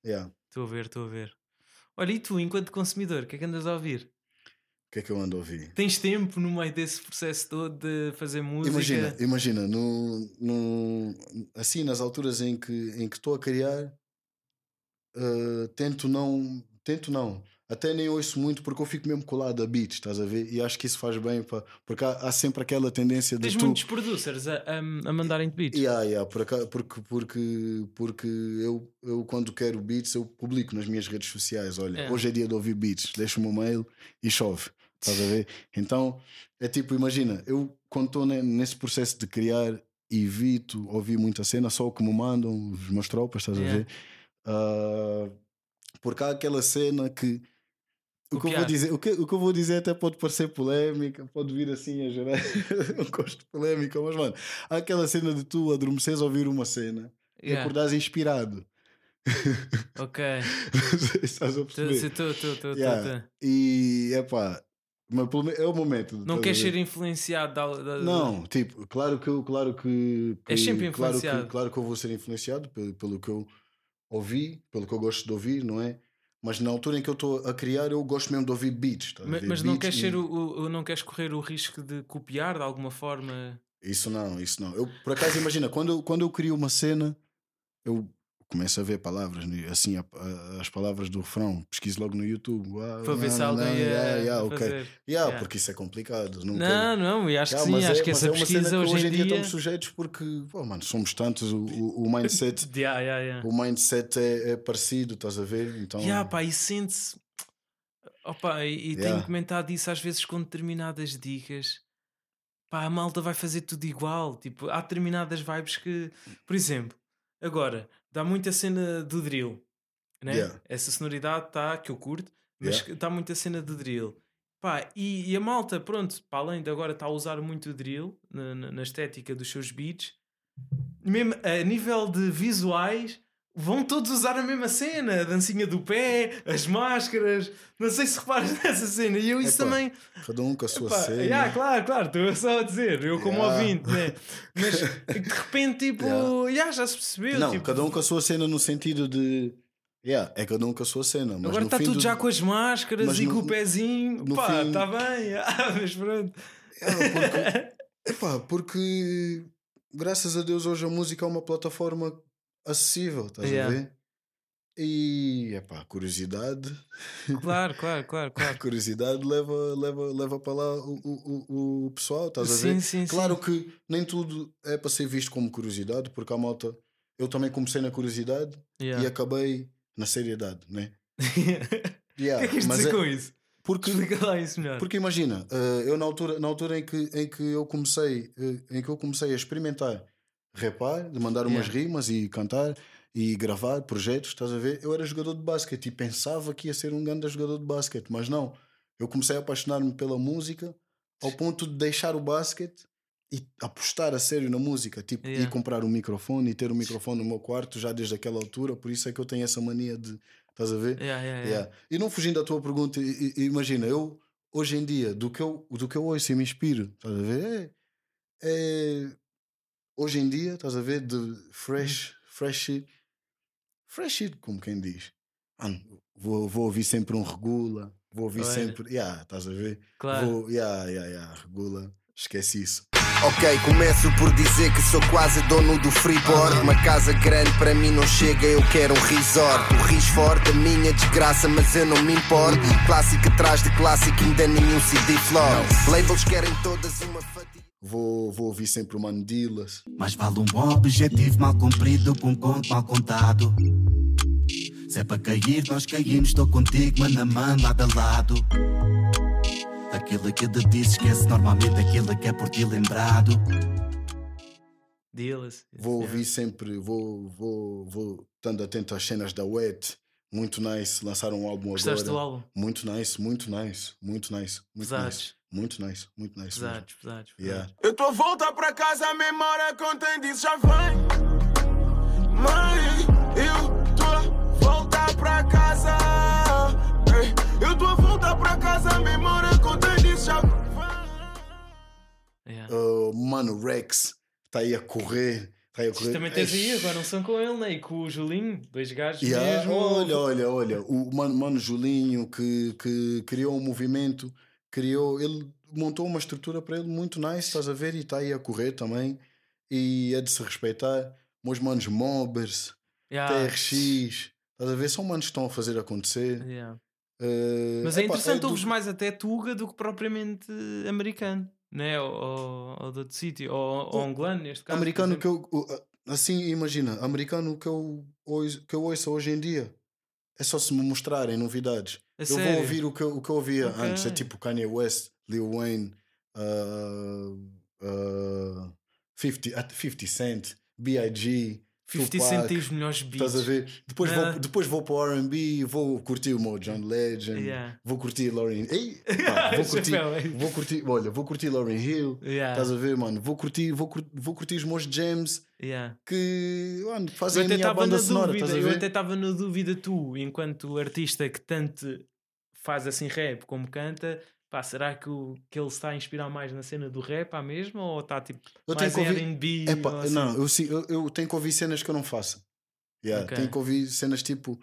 yeah. Estou a ver, estou a ver. Olha, e tu, enquanto consumidor, o que é que andas a ouvir? O que é que eu ando a ouvir? Tens tempo no meio desse processo todo de fazer música? Imagina, imagina, no, no, assim nas alturas em que em que estou a criar, eh, tento não, tento não. Até nem ouço muito porque eu fico mesmo colado a beats, estás a ver? E acho que isso faz bem, pá, porque há, há sempre aquela tendência de Tens tu. muitos producers a, a, a mandarem beats. Yeah, yeah, por acaso- porque porque, porque eu, eu, quando quero beats, eu publico nas minhas redes sociais. Olha, É. hoje é dia de ouvir beats, deixo o meu mail e chove. Estás a ver? Então é tipo, imagina, eu quando estou ne- nesse processo de criar, evito ouvir muita cena, só o que me mandam os meus tropas, estás Yeah. a ver? Ah, porque há aquela cena que. O que, eu vou dizer, o, que, o que eu vou dizer até pode parecer polémica, pode vir assim a gerar. eu gosto de polémica, mas mano, há aquela cena de tu adormeceres a ouvir uma cena e Yeah. acordares inspirado. Ok. Se Estás a perceber? Estou, estou, estou. Yeah. E é pá, mas pelo me- é o momento. Não queres ser influenciado da, da- Não, tipo, claro que eu, claro que, que És sempre claro que, influenciado. claro que eu vou ser influenciado pelo, pelo que eu ouvi, pelo que eu gosto de ouvir, não é? Mas na altura em que eu estou a criar, eu gosto mesmo de ouvir beats. a Mas, mas não Beats queres e- ser o, o- não queres correr o risco de copiar de alguma forma? Isso não, isso não. Eu, por acaso, imagina, quando eu, quando eu crio uma cena, eu começo a ver palavras, né? assim, a- a- as palavras do refrão, pesquiso logo no YouTube. Ah, Para ver se alguém não, yeah, yeah, ok. fazer. Yeah, Yeah. porque isso é complicado. Não, Não, não, e acho que Yeah, sim, mas acho é- que essa é pesquisa que hoje em dia. estamos sujeitos porque, pô, mano, somos tantos, o, o, o mindset, o mindset é, é parecido, estás a ver? Então, Yeah, pá, e sente-se. Opa, e, e tenho comentado isso às vezes com determinadas dicas. Pá, a malta vai fazer tudo igual. Tipo, há determinadas vibes que, por exemplo, agora dá muita cena do drill, né? Yeah. Essa sonoridade está que eu curto, mas Yeah. está muita cena do drill. Pá, e, e a malta, pronto, para além de agora está a usar muito o drill na, na- na estética dos seus beats, mesmo a nível de visuais, vão todos usar a mesma cena, a dancinha do pé, as máscaras. Não sei se reparas nessa cena. E eu isso Epá, também. cada um com a sua Epá, cena. yeah, claro, claro, estou só a dizer, eu como Yeah. ouvinte, né? Mas de repente, tipo, Yeah. yeah, já se percebeu. Não, tipo, cada um com a sua cena no sentido de. Yeah, é cada um com a sua cena. Mas Agora está tudo do- já com as máscaras Mas e no- com o pezinho. no Pá, fim- está bem. Ah, mas pronto. É, porque, epá, porque graças a Deus hoje a música é uma plataforma acessível, estás Yeah. a ver? E epá, curiosidade, Claro, claro, claro, a claro. curiosidade leva, leva, leva para lá o, o, o, o pessoal, estás a Sim, ver? sim, claro que nem tudo é para ser visto como curiosidade, porque a malta, eu também comecei na curiosidade e Yeah. acabei na seriedade, né? O Yeah, que é que mas dizer é- com isso? porque Explica lá isso melhor. Porque imagina, eh, eu na altura, na altura em, que, em que eu comecei, eh, em que eu comecei a experimentar rapar, de mandar umas Yeah. rimas e cantar e gravar projetos, estás a ver? Eu era jogador de basquete e pensava que ia ser um grande jogador de basquete, mas não. Eu comecei a apaixonar-me pela música ao ponto de deixar o basquete e apostar a sério na música, tipo, Yeah. ir comprar um microfone e ter um microfone no meu quarto já desde aquela altura, por isso é que eu tenho essa mania de, estás a ver? Yeah, yeah. E não fugindo da tua pergunta, imagina, eu hoje em dia, do que eu, do que eu ouço e me inspiro, estás a ver? É, é- hoje em dia, estás a ver? De fresh, fresh shit, fresh shit, como quem diz. Mano, vou, vou ouvir sempre um regula, vou ouvir Olha. sempre, yeah, estás a ver? Claro. Vou, yeah, yeah, yeah, regula, esquece isso. Ok, começo por dizer que sou quase dono do freeboard. Uma casa grande para mim não chega, eu quero um resort. O ris forte, a minha desgraça, mas eu não me importo. Clássico atrás de clássico, ainda nenhum CD flop. Labels querem todas uma fatia. Vou, vou ouvir sempre o Mandilas. Mas vale um objetivo mal cumprido com um conto mal contado. Se é para cair, nós caímos, estou contigo, mano a mano, lado a lado. Aquilo que te disse, esquece normalmente aquilo que é por ti lembrado. Dealers. Vou Yeah. ouvir sempre, vou, vou, vou estando atento às cenas da Wet. Muito nice, lançaram um álbum Gostaste do agora. álbum? Muito nice, muito nice, muito nice, muito Pesados. nice, muito nice, muito nice. Pesados, pesados. Yeah. Eu tô a voltar pra casa, a memória contém disso já vem. Mãe, eu tô a voltar pra casa. Eu tô a voltar pra casa, a memória Yeah. Uh, mano, Rex está aí a correr, está aí a correr. Também tens aí agora um som com ele, né? E com o Julinho, dois gajos Yeah, mesmo. Olha, olha, olha, o mano, mano Julinho que, que criou um movimento, criou, ele montou uma estrutura para ele muito nice, estás a ver? E está aí a correr também. E é de se respeitar. Meus manos Mobbers, Yeah. TRX, estás a ver? São manos que estão a fazer acontecer. Yeah. eh, Mas é epá, interessante, do- ouves mais até Tuga do que propriamente americano, né? Ou, ou, ou de outro sítio, ou, ou angolano, neste caso. americano que eu. Assim, imagina, americano que eu, ouço, que eu ouço hoje em dia. É só se me mostrarem novidades. Eu sério? vou ouvir o que, eu- o que eu ouvia Ok. antes. É tipo Kanye West, Lil Wayne, uh, uh, 50, at 50 Cent, B.I.G. 50 Tupac, Cent tem os melhores beats. Estás a ver? Depois, Ah. vou, depois vou para o RB, vou curtir o Mo John Legend, Yeah. vou curtir Lauren. Ei, pá, vou, curtir, vou curtir, olha, vou curtir Lauren Hill. Yeah. Estás a ver, mano? Vou curtir, vou, cur- vou curtir os meus jams Yeah. que mano, Eu fazem a até minha banda sonora. dúvida, a eu até estava na dúvida, tu, enquanto artista que tanto faz assim rap como canta, pá, será que, o, que ele está a inspirar mais na cena do rap à mesma ou está tipo Eu mais tenho em ouvir- R&B? Ou assim? Não, eu, sim, eu, eu tenho que ouvir cenas que eu não faço. Yeah, Ok. Tenho que ouvir cenas tipo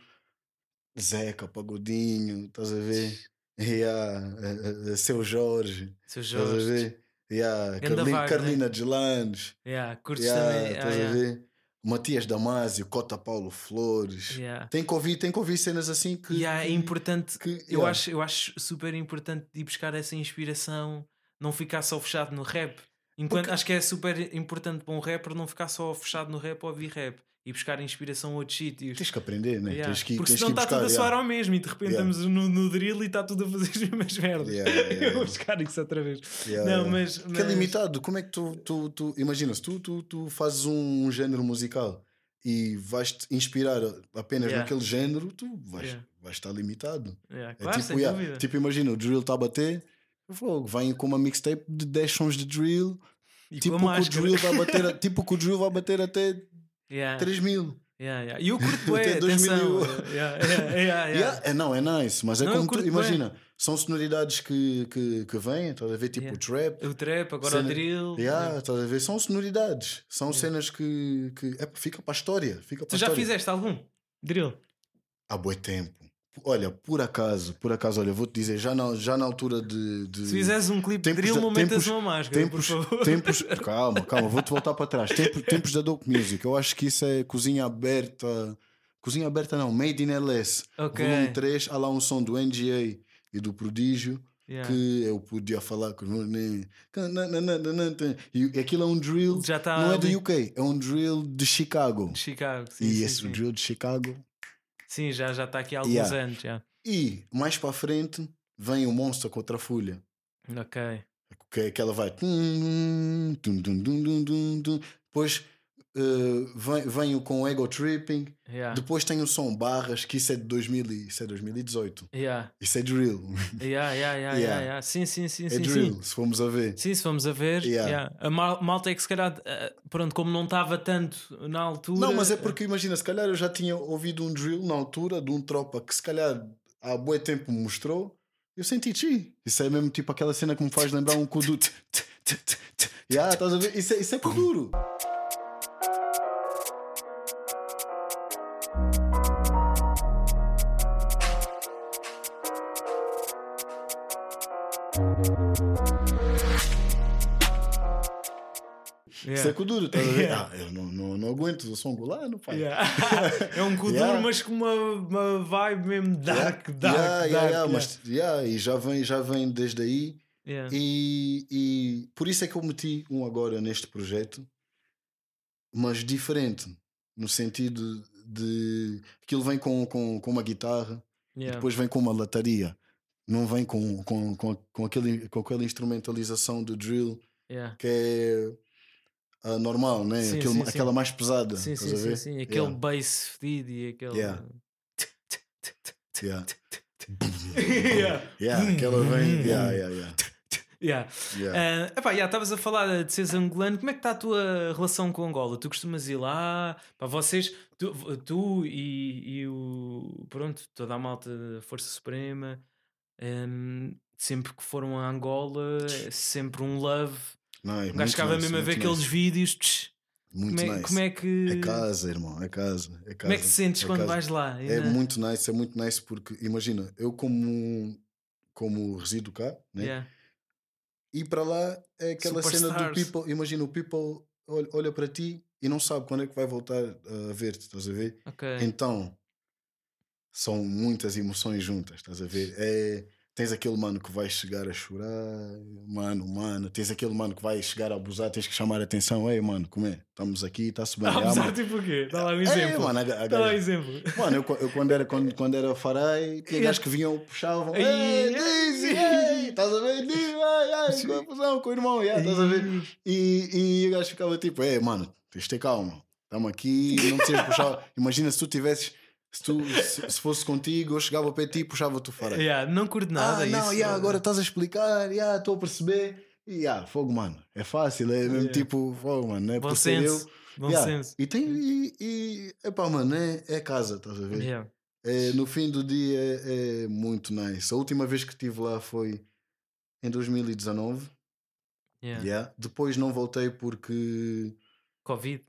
Zeca, Pagodinho, estás a ver? Yeah, eh, eh, Seu Jorge, Seu estás a Jorge. ver? Yeah, Carlin- vibe, Carlina Deslandes, Yeah, curtes yeah, também. estás ah, a ver? Matias Damasio, Cota Paulo Flores. Yeah. Tenho que ouvir, tenho que ouvir cenas assim que. Yeah, é importante, que- eu, yeah. acho, eu acho super importante ir buscar essa inspiração, não ficar só fechado no rap. Enquanto, Acho que é super importante para um rapper não ficar só fechado no rap ou ouvir rap e buscar inspiração a outros sítios. Tens que aprender, né? Yeah. Tens que, Porque tens senão está tudo a soar yeah. ao mesmo e de repente Yeah. estamos no, no drill e está tudo a fazer as mesmas merdas. Eu vou buscar isso outra vez. Não, yeah. mas, Que é mas- limitado. Como é que tu, tu, tu imagina, se tu, tu, tu fazes um, género musical e vais-te inspirar apenas Yeah. naquele género, tu vais, Yeah. vais estar limitado. Yeah, É claro, tipo, sem yeah, dúvida. tipo, imagina, o drill está a bater, fogo, vem com uma mixtape de 10 sons de drill, e tipo que, o drill vai bater, tipo que o drill vai bater até Yeah, 3 mil. yeah, yeah. E eu curto é, 2000. atenção. Yeah, yeah, yeah, é, não, é nice, mas é Não, como tu, imagina, são sonoridades que, que, que vêm, estás a ver, tipo o trap, O trap, agora Cena- o drill. Yeah, estás a ver? São sonoridades, são cenas que, que é, fica para a história. Fica Tu já história. fizeste algum? Drill? Há bom tempo. Olha, por acaso, por acaso, olha, vou-te dizer, já na, já na altura de. de Se fizeres um clipe de tempos drill, metas tempos- uma máscara, tempos, por favor. tempos, calma, calma, vou-te voltar para trás. Tempos, tempos da Dope Music, eu acho que isso é cozinha aberta. Cozinha aberta não, Made in LS. Ok. Volume 3, há lá um som do NGA e do Prodígio. Yeah. Que eu podia falar com e aquilo é um drill, tá não é ali. do UK, é um drill de Chicago. De Chicago. Sim, e sim, esse sim. drill de Chicago. Sim, já já está aqui há alguns Yeah. anos. Já. E mais para a frente vem o Monster contra a Folha. Ok. Que que ela vai. Depois eh, vem, vem o com Ego Tripping. Yeah. Depois tem o som Barras, que isso é de 2000, e- isso é 2018. Yeah. Isso é drill. Yeah, yeah, yeah, yeah. Sim, sim, sim, É sim, drill, sim. se formos a ver. Sim, se vamos a ver, a mal- malta é que se calhar, eh, pronto, como não estava tanto na altura. Não, mas é porque imagina, se calhar eu já tinha ouvido um drill na altura de um tropa que se calhar há bué tempo me mostrou. Eu senti chi. Isso é mesmo tipo aquela cena que me faz lembrar um kudu. yeah, estás a ver? Isso é, isso é. Isso é Yeah. kuduro, estás a ver? Ah, eu não, não, não aguento, eu sou angolano, pai. Yeah. é um kuduro, Yeah. mas com uma, uma vibe mesmo dark, dark, Yeah, dark. yeah, yeah, yeah. Mas, yeah, e já vem, já vem desde aí. Yeah. E, e por isso é que eu meti um agora neste projeto, mas diferente, no sentido de aquilo vem com, com, com uma guitarra, Yeah. depois vem com uma lataria, não vem com, com, com, com, aquele, com aquela instrumentalização do drill Yeah. que é a normal, né? Sim, sim, sim. aquela mais pesada. Sim, sim, sim, ver? sim. Aquele Yeah, bass fedido e aquele. Yeah. yeah. yeah. Yeah, aquela vem. Yeah, yeah, yeah. Yeah. Yeah. Ah, epá, yeah, estavas a falar de seres angolano, como é que está a tua relação com Angola? Tu costumas ir lá, para vocês, tu, tu e, e o pronto, toda a malta da Força Suprema, hum, sempre que foram a Angola, sempre um love. Não, é O gajo ficava nice, mesmo a ver aqueles nice. vídeos. tch, Muito como, é, nice. como é que. É casa, irmão, é casa. É casa como é que te sentes é quando casa. vais lá? É muito nice, é muito nice porque, imagina, eu como, como resido cá, né? Yeah. ir para lá é aquela cena do Superstars. people, imagina, o people olha, olha para ti e não sabe quando é que vai voltar a ver-te, estás a ver? Ok. Então, são muitas emoções juntas, estás a ver? É, tens aquele mano que vai chegar a chorar, mano, mano, tens aquele mano que vai chegar a abusar, tens que chamar a atenção, ei mano, como é? Estamos aqui, está-se bem. Ah, Ah, mas mano. tipo o quê? Dá lá um É, exemplo. mano, a, a Dá lá um exemplo. Mano, eu, eu quando, era, quando, quando era farai, tinha gajos que vinham, puxavam. Ei, Ei, Dizzy, ei, estás a ver? Dizzy, ai, ai, confusão com o irmão, yeah, estás a ver? E, e o gajo ficava tipo, é, mano, tens de ter calma. Estamos aqui, não precisas puxar. Imagina se tu tivesses, se, tu, se, se fosse contigo, eu chegava para ti e puxava-te o farai. Yeah, não curto nada ah, não, isso. yeah, agora estás a explicar, yeah, estou a perceber. E yeah, fogo, mano, é fácil, é mesmo Yeah. tipo, fogo, mano, não é Bom senso. eu. Bom Yeah, senso. E tem, e, e epá, mano, é, é casa, estás a ver? Yeah. É, no fim do dia é, é muito nice. A última vez que estive lá foi em 2019. Yeah. yeah. Depois não voltei porque Covid.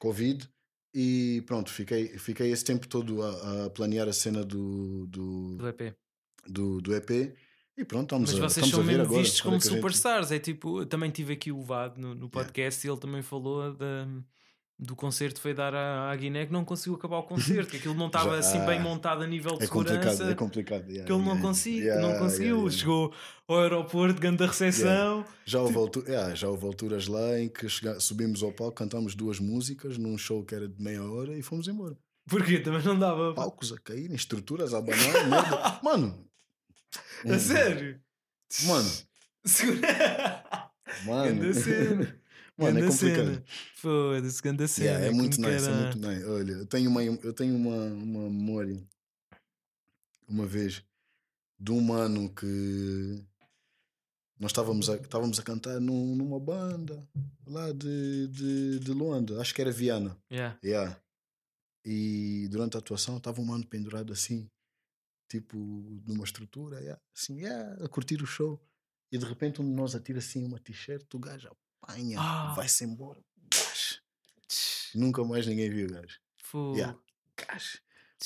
Covid. E pronto, fiquei, fiquei esse tempo todo a, a planear a cena do, do, do EP. do, do EP. E pronto, estamos Mas a, vocês estamos são mesmo agora. vistos como gente- superstars. É tipo, eu também tive aqui o VAD no, no podcast e ele também falou da, do concerto foi dar à, à Guiné que não conseguiu acabar o concerto, que aquilo não estava Já- assim bem ah, montado a nível de É complicado, segurança. é complicado. yeah, que ele não, yeah, consigo, yeah, não conseguiu. yeah. Chegou ao aeroporto, grande recepção. Já houve, altu- yeah, já houve alturas lá em que chega- subimos ao palco, cantamos duas músicas num show que era de meia hora e fomos embora. Porque também não dava. palcos a caírem, estruturas a abanar. Mano, A sério? Mano. Segura- mano. Mano, é complicado. Foda-se, grande cena. Yeah, é muito nice, é era? muito nice. Olha, eu tenho uma, eu tenho uma, uma memória uma vez de um mano que nós estávamos a, estávamos a cantar num- numa banda lá de, de, de Luanda, acho que era Viana. Yeah. Yeah. E durante a atuação estava um mano pendurado assim, tipo numa estrutura, yeah, assim, yeah, a curtir o show. E de repente um de nós atira assim uma t-shirt, o gajo apanha, Ah. vai-se embora. Nunca mais ninguém viu o gajo. Yeah.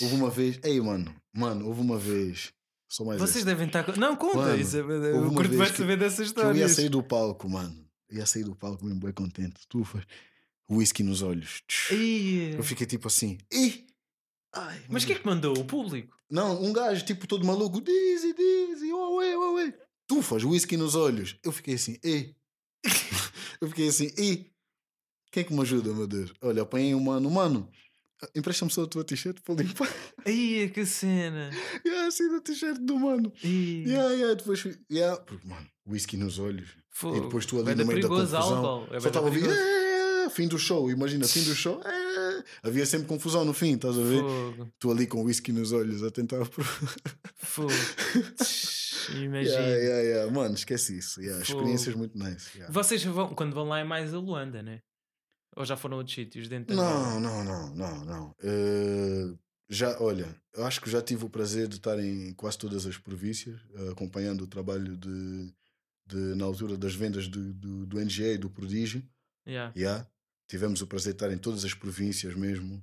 Houve uma vez, ei mano, mano, houve uma vez. Só mais Vocês devem estar. Não, conta Mano, isso. Eu curto mais saber dessas Que eu ia sair do palco, mano. Ia sair do palco mesmo bem contente. Tu faz whisky nos olhos. Eu fiquei tipo assim. Ai, Mas quem é que mandou? O público? Não, um gajo tipo todo maluco, Dizzy, Dizzy, oh, ué, oh, ué. Tu faz whisky nos olhos. Eu fiquei assim, ei. Eu fiquei assim, ei. Quem é que me ajuda, meu Deus? Olha, apanhei um mano, mano. Empresta-me só a tua t-shirt para limpar. Ai, que cena. e assim a t-shirt do mano. Ih, Yeah, yeah, depois yeah. Porque, mano, whisky nos olhos. fogo. E depois tu ali Vai no meio da confusão. É só estava a ouvir. "É", Fim do show, imagina, fim do show. é. Havia sempre confusão no fim, estás a ver? Fogo. Tu ali com whisky nos olhos a tentar. Fogo. Imagina. Yeah, yeah, yeah. Mano, esquece isso. Yeah, experiências muito nice. yeah. Vocês vão, quando vão lá é mais a Luanda, né? Ou já foram a outros sítios dentro da Não, não, não, não, não. Eh, já, olha, eu acho que já tive o prazer de estar em quase todas as províncias, eh, acompanhando o trabalho de, de na altura das vendas do, do, do NGA e do Prodígio. Yeah. Yeah. Tivemos o prazer de estar em todas as províncias mesmo.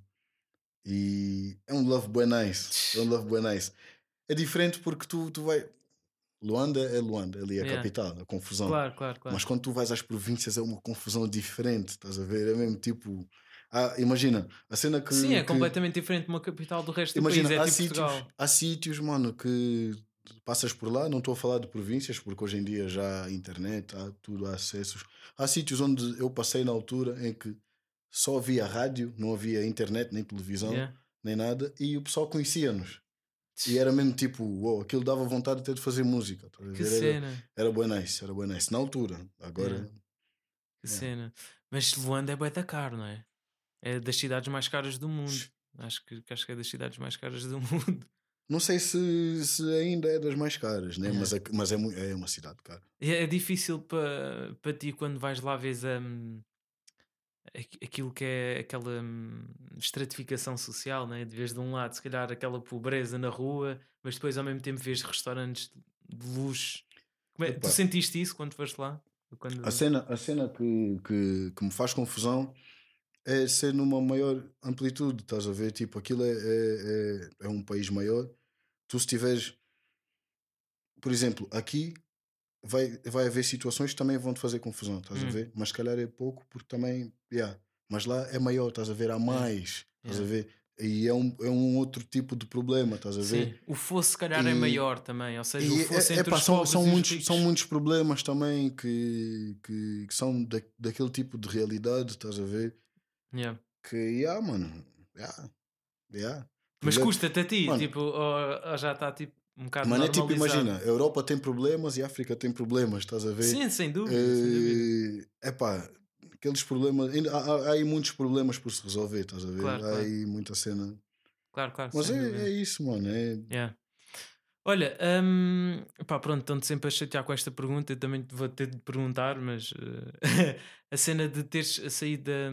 E é um love bem nice. É um love bem nice. É diferente porque tu, tu vai. Luanda é Luanda, ali é a Yeah. capital, a confusão. Claro, claro, claro. Mas quando tu vais às províncias é uma confusão diferente, estás a ver? É mesmo tipo. Ah, imagina, a cena que. Sim, é que- completamente diferente de uma capital do resto do Imagina, país. há, É tipo sítios, Portugal. há sítios, mano, que passas por lá, não estou a falar de províncias, porque hoje em dia já há internet, há tudo, há acessos. Há sítios onde eu passei na altura em que só havia rádio, não havia internet, nem televisão, Yeah. nem nada, e o pessoal conhecia-nos. E era mesmo tipo, uou, aquilo dava vontade até de fazer música. a Que? Era, cena. era bem nice, era bem nice. Na altura, agora. Yeah. Que Yeah. cena. Mas Luanda é bué da caro, não é? É das cidades mais caras do mundo. Acho que, acho que é das cidades mais caras do mundo. Não sei se, se ainda é das mais caras, né? Yeah. mas, é, mas é, é uma cidade cara. É, é difícil para pa ti quando vais lá vês hum, aqu- aquilo que é aquela hum, estratificação social, né? de vez de um lado, se calhar aquela pobreza na rua, mas depois ao mesmo tempo vês restaurantes de luxo. Como é- tu sentiste isso quando foste lá? Quando... A cena, a cena que, que, que me faz confusão é ser numa maior amplitude, estás a ver? Tipo, aquilo é, é, é, é um país maior. Tu, se tiveres, por exemplo, aqui vai, vai haver situações que também vão te fazer confusão, estás a Hum. ver? Mas se calhar é pouco, porque também, yeah. mas lá é maior, estás a ver? Há mais, estás a Yeah. ver? e é um, é um outro tipo de problema, estás a ver? Sim. O fosse, se calhar, é E- maior também. Ou seja, o fosse é- entre epá, os são, são, os muitos, ricos. são muitos problemas também que, que, que são da, daquele tipo de realidade, estás a ver? Yeah. Que, yeah, mano, yeah, yeah. Mas custa-te a ti, Mano. tipo, ou, ou já está tipo um bocado Mano, é tipo, imagina, a Europa tem problemas e a África tem problemas, estás a ver? Sim, sem dúvida. É pá, aqueles problemas. Ainda há, há- há aí muitos problemas por se resolver, estás a ver? Claro, há claro. aí muita cena. Claro, claro. Mas é, é isso, mano. É, Yeah. Olha, hum, pá, pronto, estão-te sempre a chatear com esta pergunta, eu também vou ter de perguntar, mas eh, a cena de teres saído da,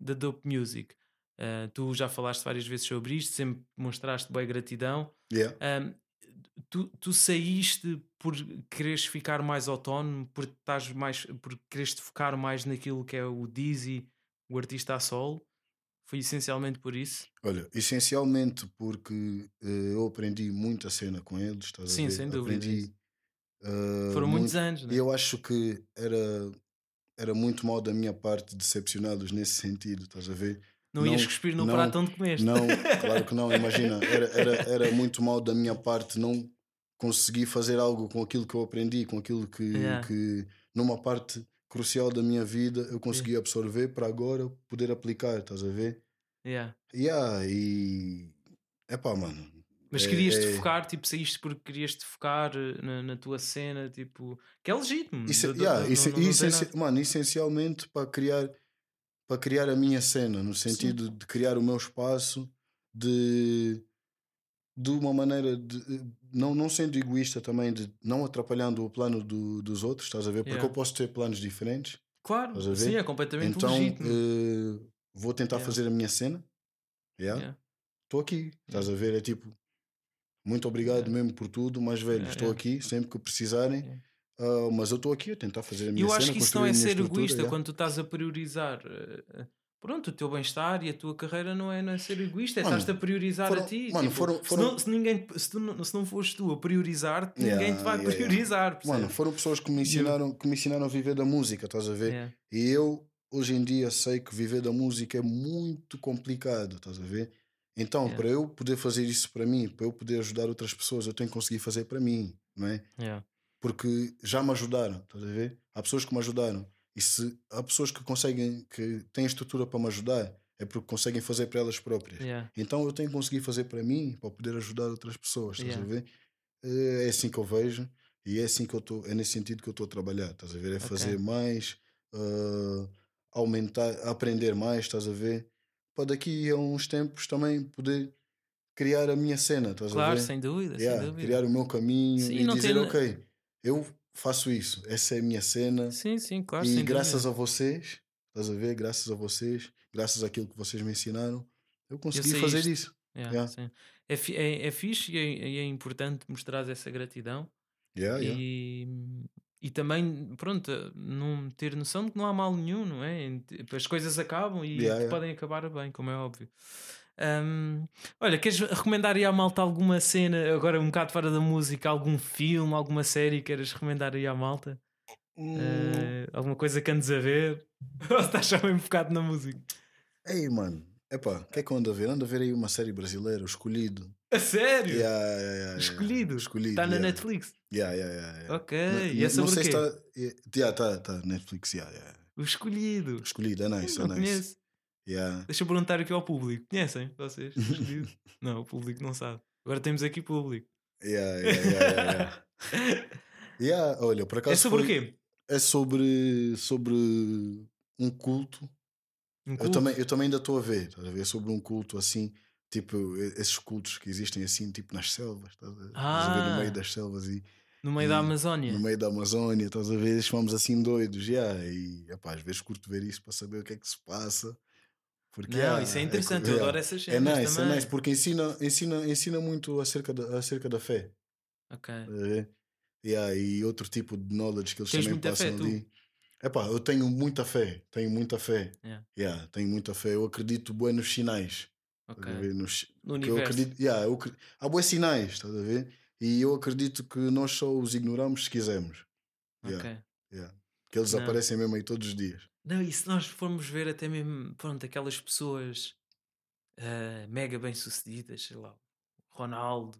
da Dope Music, eh, tu já falaste várias vezes sobre isto, sempre mostraste boa gratidão. yeah. Hum, tu, tu saíste por quereres ficar mais autónomo, por, estás mais, por quereres te focar mais naquilo que é o Dizzy, o artista a solo? Foi essencialmente por isso? Olha, essencialmente porque eh, eu aprendi muita cena com eles, estás Sim, a ver? sem dúvida, Aprendi. eh, Foram muitos muito- anos, né? E eu acho que era, era muito mal da minha parte decepcioná-los nesse sentido, estás a ver? Não, ias não- cuspir no não- prato onde comeste. Não, claro que não, imagina, era, era, era muito mal da minha parte não conseguir fazer algo com aquilo que eu aprendi, com aquilo que, Yeah. que numa parte crucial da minha vida eu consegui absorver para agora poder aplicar, estás a ver? Yeah. Yeah, e é pá, mano. Mas é- querias-te é- focar, tipo, saíste porque querias-te focar eh, na, na tua cena, tipo, que é legítimo. Isso, do- yeah, do- isso- não- não tem essenci- nada. mano, essencialmente para criar para criar a minha cena, no sentido de criar o meu espaço de de uma maneira de não, não sendo egoísta também, de não atrapalhando o plano do- dos outros, estás a ver? Porque Yeah. eu posso ter planos diferentes, Claro, sim, é completamente então legítimo. eh, vou tentar Yeah. fazer a minha cena. Yeah. Yeah. Estou aqui, estás a ver? É tipo, muito obrigado mesmo por tudo, mas velho, estou aqui sempre que precisarem. Ah, mas eu estou aqui a tentar fazer a minha Eu cena. acho que isso não é ser egoísta quando tu estás a priorizar. eh, Pronto, o teu bem-estar e a tua carreira não é, não é ser egoísta, é Mano, estás-te a priorizar foram- a ti. mano, tipo, foram- se foram- não- Se, ninguém, se, tu não, se não fores tu a priorizar-te, Yeah, ninguém te vai yeah, yeah. priorizar. Mano, percebes? foram pessoas que me ensinaram, que me ensinaram a viver da música, estás a ver? Yeah. E eu, hoje em dia, sei que viver da música é muito complicado, estás a ver? Então, Yeah. para eu poder fazer isso para mim, para eu poder ajudar outras pessoas, eu tenho que conseguir fazer para mim, não é? Yeah. Porque já me ajudaram, estás a ver? Há pessoas que me ajudaram. E se há pessoas que conseguem, que têm estrutura para me ajudar, é porque conseguem fazer para elas próprias. Yeah. Então eu tenho que conseguir fazer para mim, para poder ajudar outras pessoas, estás Yeah. a ver? É assim que eu vejo e é assim que eu estou, é nesse sentido que eu estou a trabalhar, estás a ver? É fazer mais, ah, aumentar, aprender mais, estás a ver? Para daqui a uns tempos também poder criar a minha cena, estás a Claro, ver? sem dúvida, Yeah, sem dúvida. criar o meu caminho Sim, e dizer, ter- ok, eu faço isso, essa é a minha cena Sim, sim, claro. e graças dúvida. a vocês, estás a ver? Graças a vocês, graças àquilo que vocês me ensinaram, eu consegui sei fazer isto. isso. Yeah, Yeah. É, fi- é, é fixe e é, e é importante mostrar essa gratidão Yeah, e, e também, pronto, não ter noção de que não há mal nenhum, não é? As coisas acabam e podem acabar bem, como é óbvio. Ahm, olha, queres recomendar aí à malta alguma cena, agora um bocado fora da música, algum filme, alguma série que queiras recomendar aí à malta? Hum, Eh, alguma coisa que andes a ver? Ou estás só bem focado na música? Ei, mano, epá, o que é que eu ando a ver? Ando a ver aí uma série brasileira, O Escolhido. A sério? Yeah, yeah, yeah. Escolhido? Escolhido. Está na. Netflix? Yeah, yeah, yeah. Ok, Não- e é sobre não o sei quê? se está. Yeah, tá, tá, Netflix, yeah, yeah. O Escolhido. Escolhido, é nice, é não nice. conheço. Yeah. Deixa eu perguntar aqui ao público. Conhecem vocês? Não, o público não sabe. Agora temos aqui público. Yeah, yeah, yeah, yeah, yeah. Olha, por acaso. É sobre o foi- quê? É sobre, sobre um culto. Um Eu culto? também, eu também ainda estou a ver, estás a ver? Sobre um culto assim, tipo, esses cultos que existem assim, tipo nas selvas, estás a, ver? No Ah. meio das selvas e No meio da e Amazónia. no meio da Amazónia, estás a ver? Fomos assim doidos, yeah, e epá, às vezes curto ver isso para saber o que é que se passa. Porque, Não, yeah, isso é co- interessante. Eu yeah. adoro essas É cenas nice, também. é nice, porque ensina, ensina, ensina muito acerca da, acerca da fé. Ok. ver? Yeah, e outro tipo de knowledge que eles Tens também passam fé, tu? ali. Epá, eu tenho muita fé, tenho muita fé. Yeah. Yeah, tenho muita fé. Eu acredito bem nos sinais. Ok. Nos, No que eu universo. acredito, yeah, eu, há bons sinais, estás a ver? E eu acredito que nós só os ignoramos se quisermos. Yeah, Ok. yeah. Que eles Não. aparecem mesmo aí todos os dias. Não, e se nós formos ver até mesmo, pronto, aquelas pessoas ah, mega bem sucedidas, sei lá, o Ronaldo,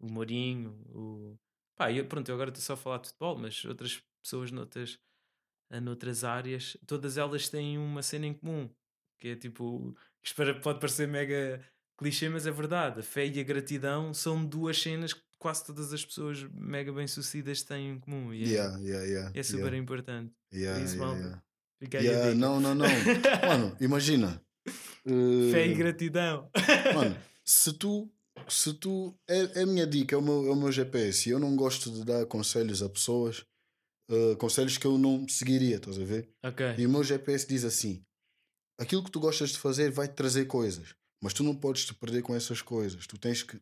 o Mourinho, o. Pá, eu, pronto, eu agora estou só a falar de futebol, mas outras pessoas noutras, ah, noutras áreas, todas elas têm uma cena em comum, que é tipo, pode parecer mega clichê, mas é verdade. A fé e a gratidão são duas cenas que quase todas as pessoas mega bem sucedidas têm em comum. E é, Yeah, yeah, yeah, é super importante. Por isso, yeah. Fica Yeah, não, não, não. Mano, imagina. eh, Fé e gratidão. Mano, se tu. Se tu. É, é a minha dica, é o, meu, é o meu GPS. E eu não gosto de dar conselhos a pessoas, eh, conselhos que eu não seguiria, estás a ver? ok. E o meu GPS diz assim: aquilo que tu gostas de fazer vai te trazer coisas, mas tu não podes te perder com essas coisas. Tu tens que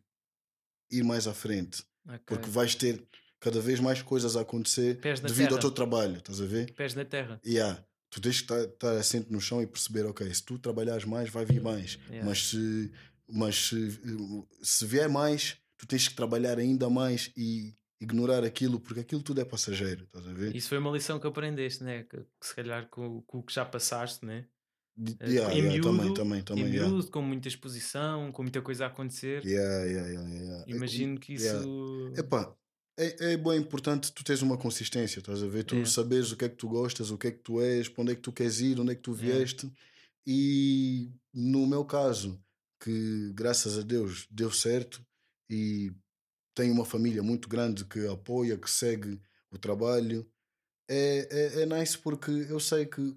ir mais à frente, ok. porque vais ter cada vez mais coisas a acontecer devido ao terra. teu trabalho, estás a ver? Pés na terra. Yeah. Tu tens que estar, assente no chão e perceber, ok, se tu trabalhares mais, vai vir mais. Yeah. Mas, se, mas se, se vier mais, tu tens que trabalhar ainda mais e ignorar aquilo, porque aquilo tudo é passageiro, estás a ver? Isso foi uma lição que aprendeste, né? Que, que se calhar com, com o que já passaste, né? Eh, yeah, em yeah, também, miúdo, também, também. em yeah. miúdo, com muita exposição, com muita coisa a acontecer. Yeah. Imagino que isso. Epá, é, é bem importante tu teres uma consistência, estás a ver? Tu É. saberes o que é que tu gostas, o que é que tu és, para onde é que tu queres ir, onde é que tu vieste. E no meu caso, que graças a Deus deu certo e tenho uma família muito grande que apoia, que segue o trabalho, é, é, é nice porque eu sei que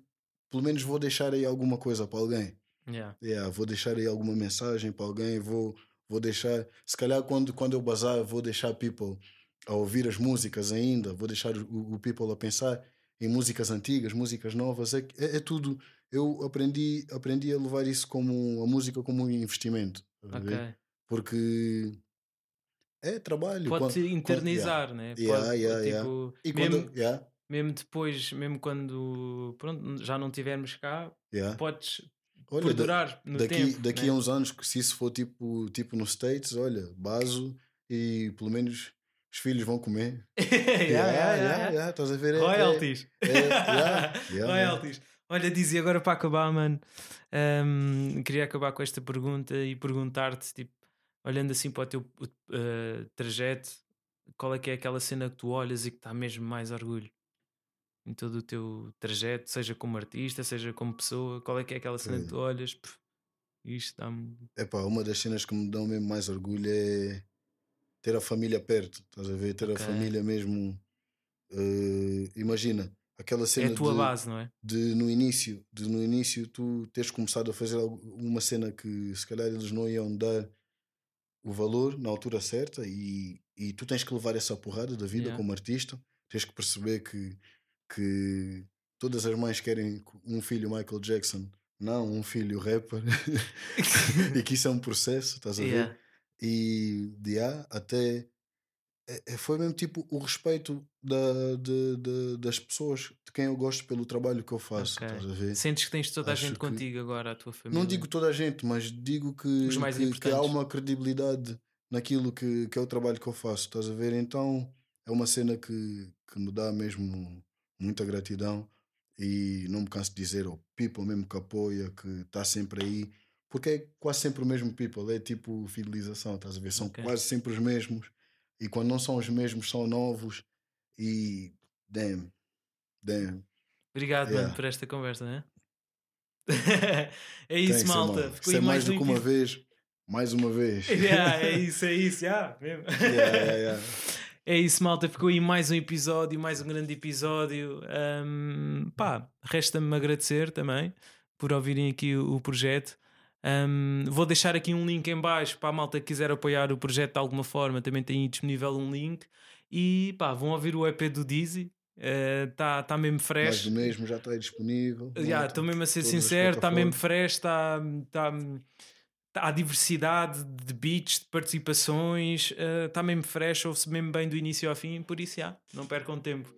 pelo menos vou deixar aí alguma coisa para alguém. Yeah. Yeah, vou deixar aí alguma mensagem para alguém, vou, vou deixar, se calhar quando, quando eu bazar, vou deixar people a ouvir as músicas ainda, vou deixar o, o people a pensar em músicas antigas, músicas novas, é, é, é tudo. Eu aprendi, aprendi a levar isso como a música como um investimento, estás a ver? Ok. porque é trabalho. Pode-se Quando- quando- internizar, né? Yeah, Pode, yeah, yeah. tipo, E quando, mesmo, yeah, mesmo depois, mesmo quando pronto, já não estivermos cá, yeah. podes Olha, da- perdurar no daqui, tempo. daqui né? a uns anos, se isso for tipo, tipo nos States, olha, baso e pelo menos os filhos vão comer. Yeah, yeah, yeah, yeah. estás a ver? É- é- Royalties. é- Royalties. Olha, dizia agora para acabar, mano. hum, queria acabar com esta pergunta e perguntar-te, tipo, olhando assim para o teu uh, trajeto, qual é que é aquela cena que tu olhas e que está mesmo mais orgulho em todo o teu trajeto, seja como artista, seja como pessoa, qual é que é aquela cena que tu olhas? "Pff, isto dá-me. Epá, uma das cenas que me dão mesmo mais orgulho é ter a família perto, estás a ver? Ter Ok. a família mesmo. eh, imagina, aquela É cena a tua de, base, não é? de no início, de no início tu teres começado a fazer uma cena que se calhar eles não iam dar o valor na altura certa e, e tu tens que levar essa porrada da vida Yeah. como artista, tens que perceber que, que todas as mães querem um filho Michael Jackson, não um filho rapper, e que isso é um processo, estás a ver? Yeah. E de A até é- é- foi mesmo tipo o respeito da, de, de- das pessoas de quem eu gosto pelo trabalho que eu faço, Ok. estás a ver? Sentes que tens toda a Acho gente que- contigo agora, a tua família? Não digo toda a gente, mas digo que, que, que há uma credibilidade naquilo que, que é o trabalho que eu faço, estás a ver? Então é uma cena que, que me dá mesmo muita gratidão e não me canso de dizer, o people mesmo que apoia, que está sempre aí, porque é quase sempre o mesmo people, é tipo fidelização, estás a ver? São Ok. quase sempre os mesmos e quando não são os mesmos, são novos e damn, damn. Obrigado, mano, Yeah. por esta conversa, né? é isso, ser, malta. mano. Ficou é mais mais do um que uma vez, mais uma vez. Yeah, é isso, é isso, yeah, mesmo. Yeah. É isso, malta. Ficou aí mais um episódio, mais um grande episódio. Ahm, pá, resta-me agradecer também por ouvirem aqui o, o projeto. Ahm, vou deixar aqui um link em baixo para a malta que quiser apoiar o projeto de alguma forma. Também tem aí disponível um link. E pá, vão ouvir o EP do Dizzy. Está tá mesmo fresh. do mesmo já está aí disponível. Yeah, Malta, Estou mesmo a ser sincero, está mesmo fresh, está tá, tá, há diversidade de beats, de participações, está mesmo fresh, ouve-se mesmo bem do início ao fim, por isso já, não percam tempo.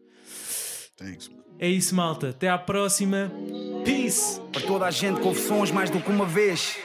Thanks, man. É isso, malta. Até à próxima. Peace! Para toda a gente, confissões mais do que uma vez.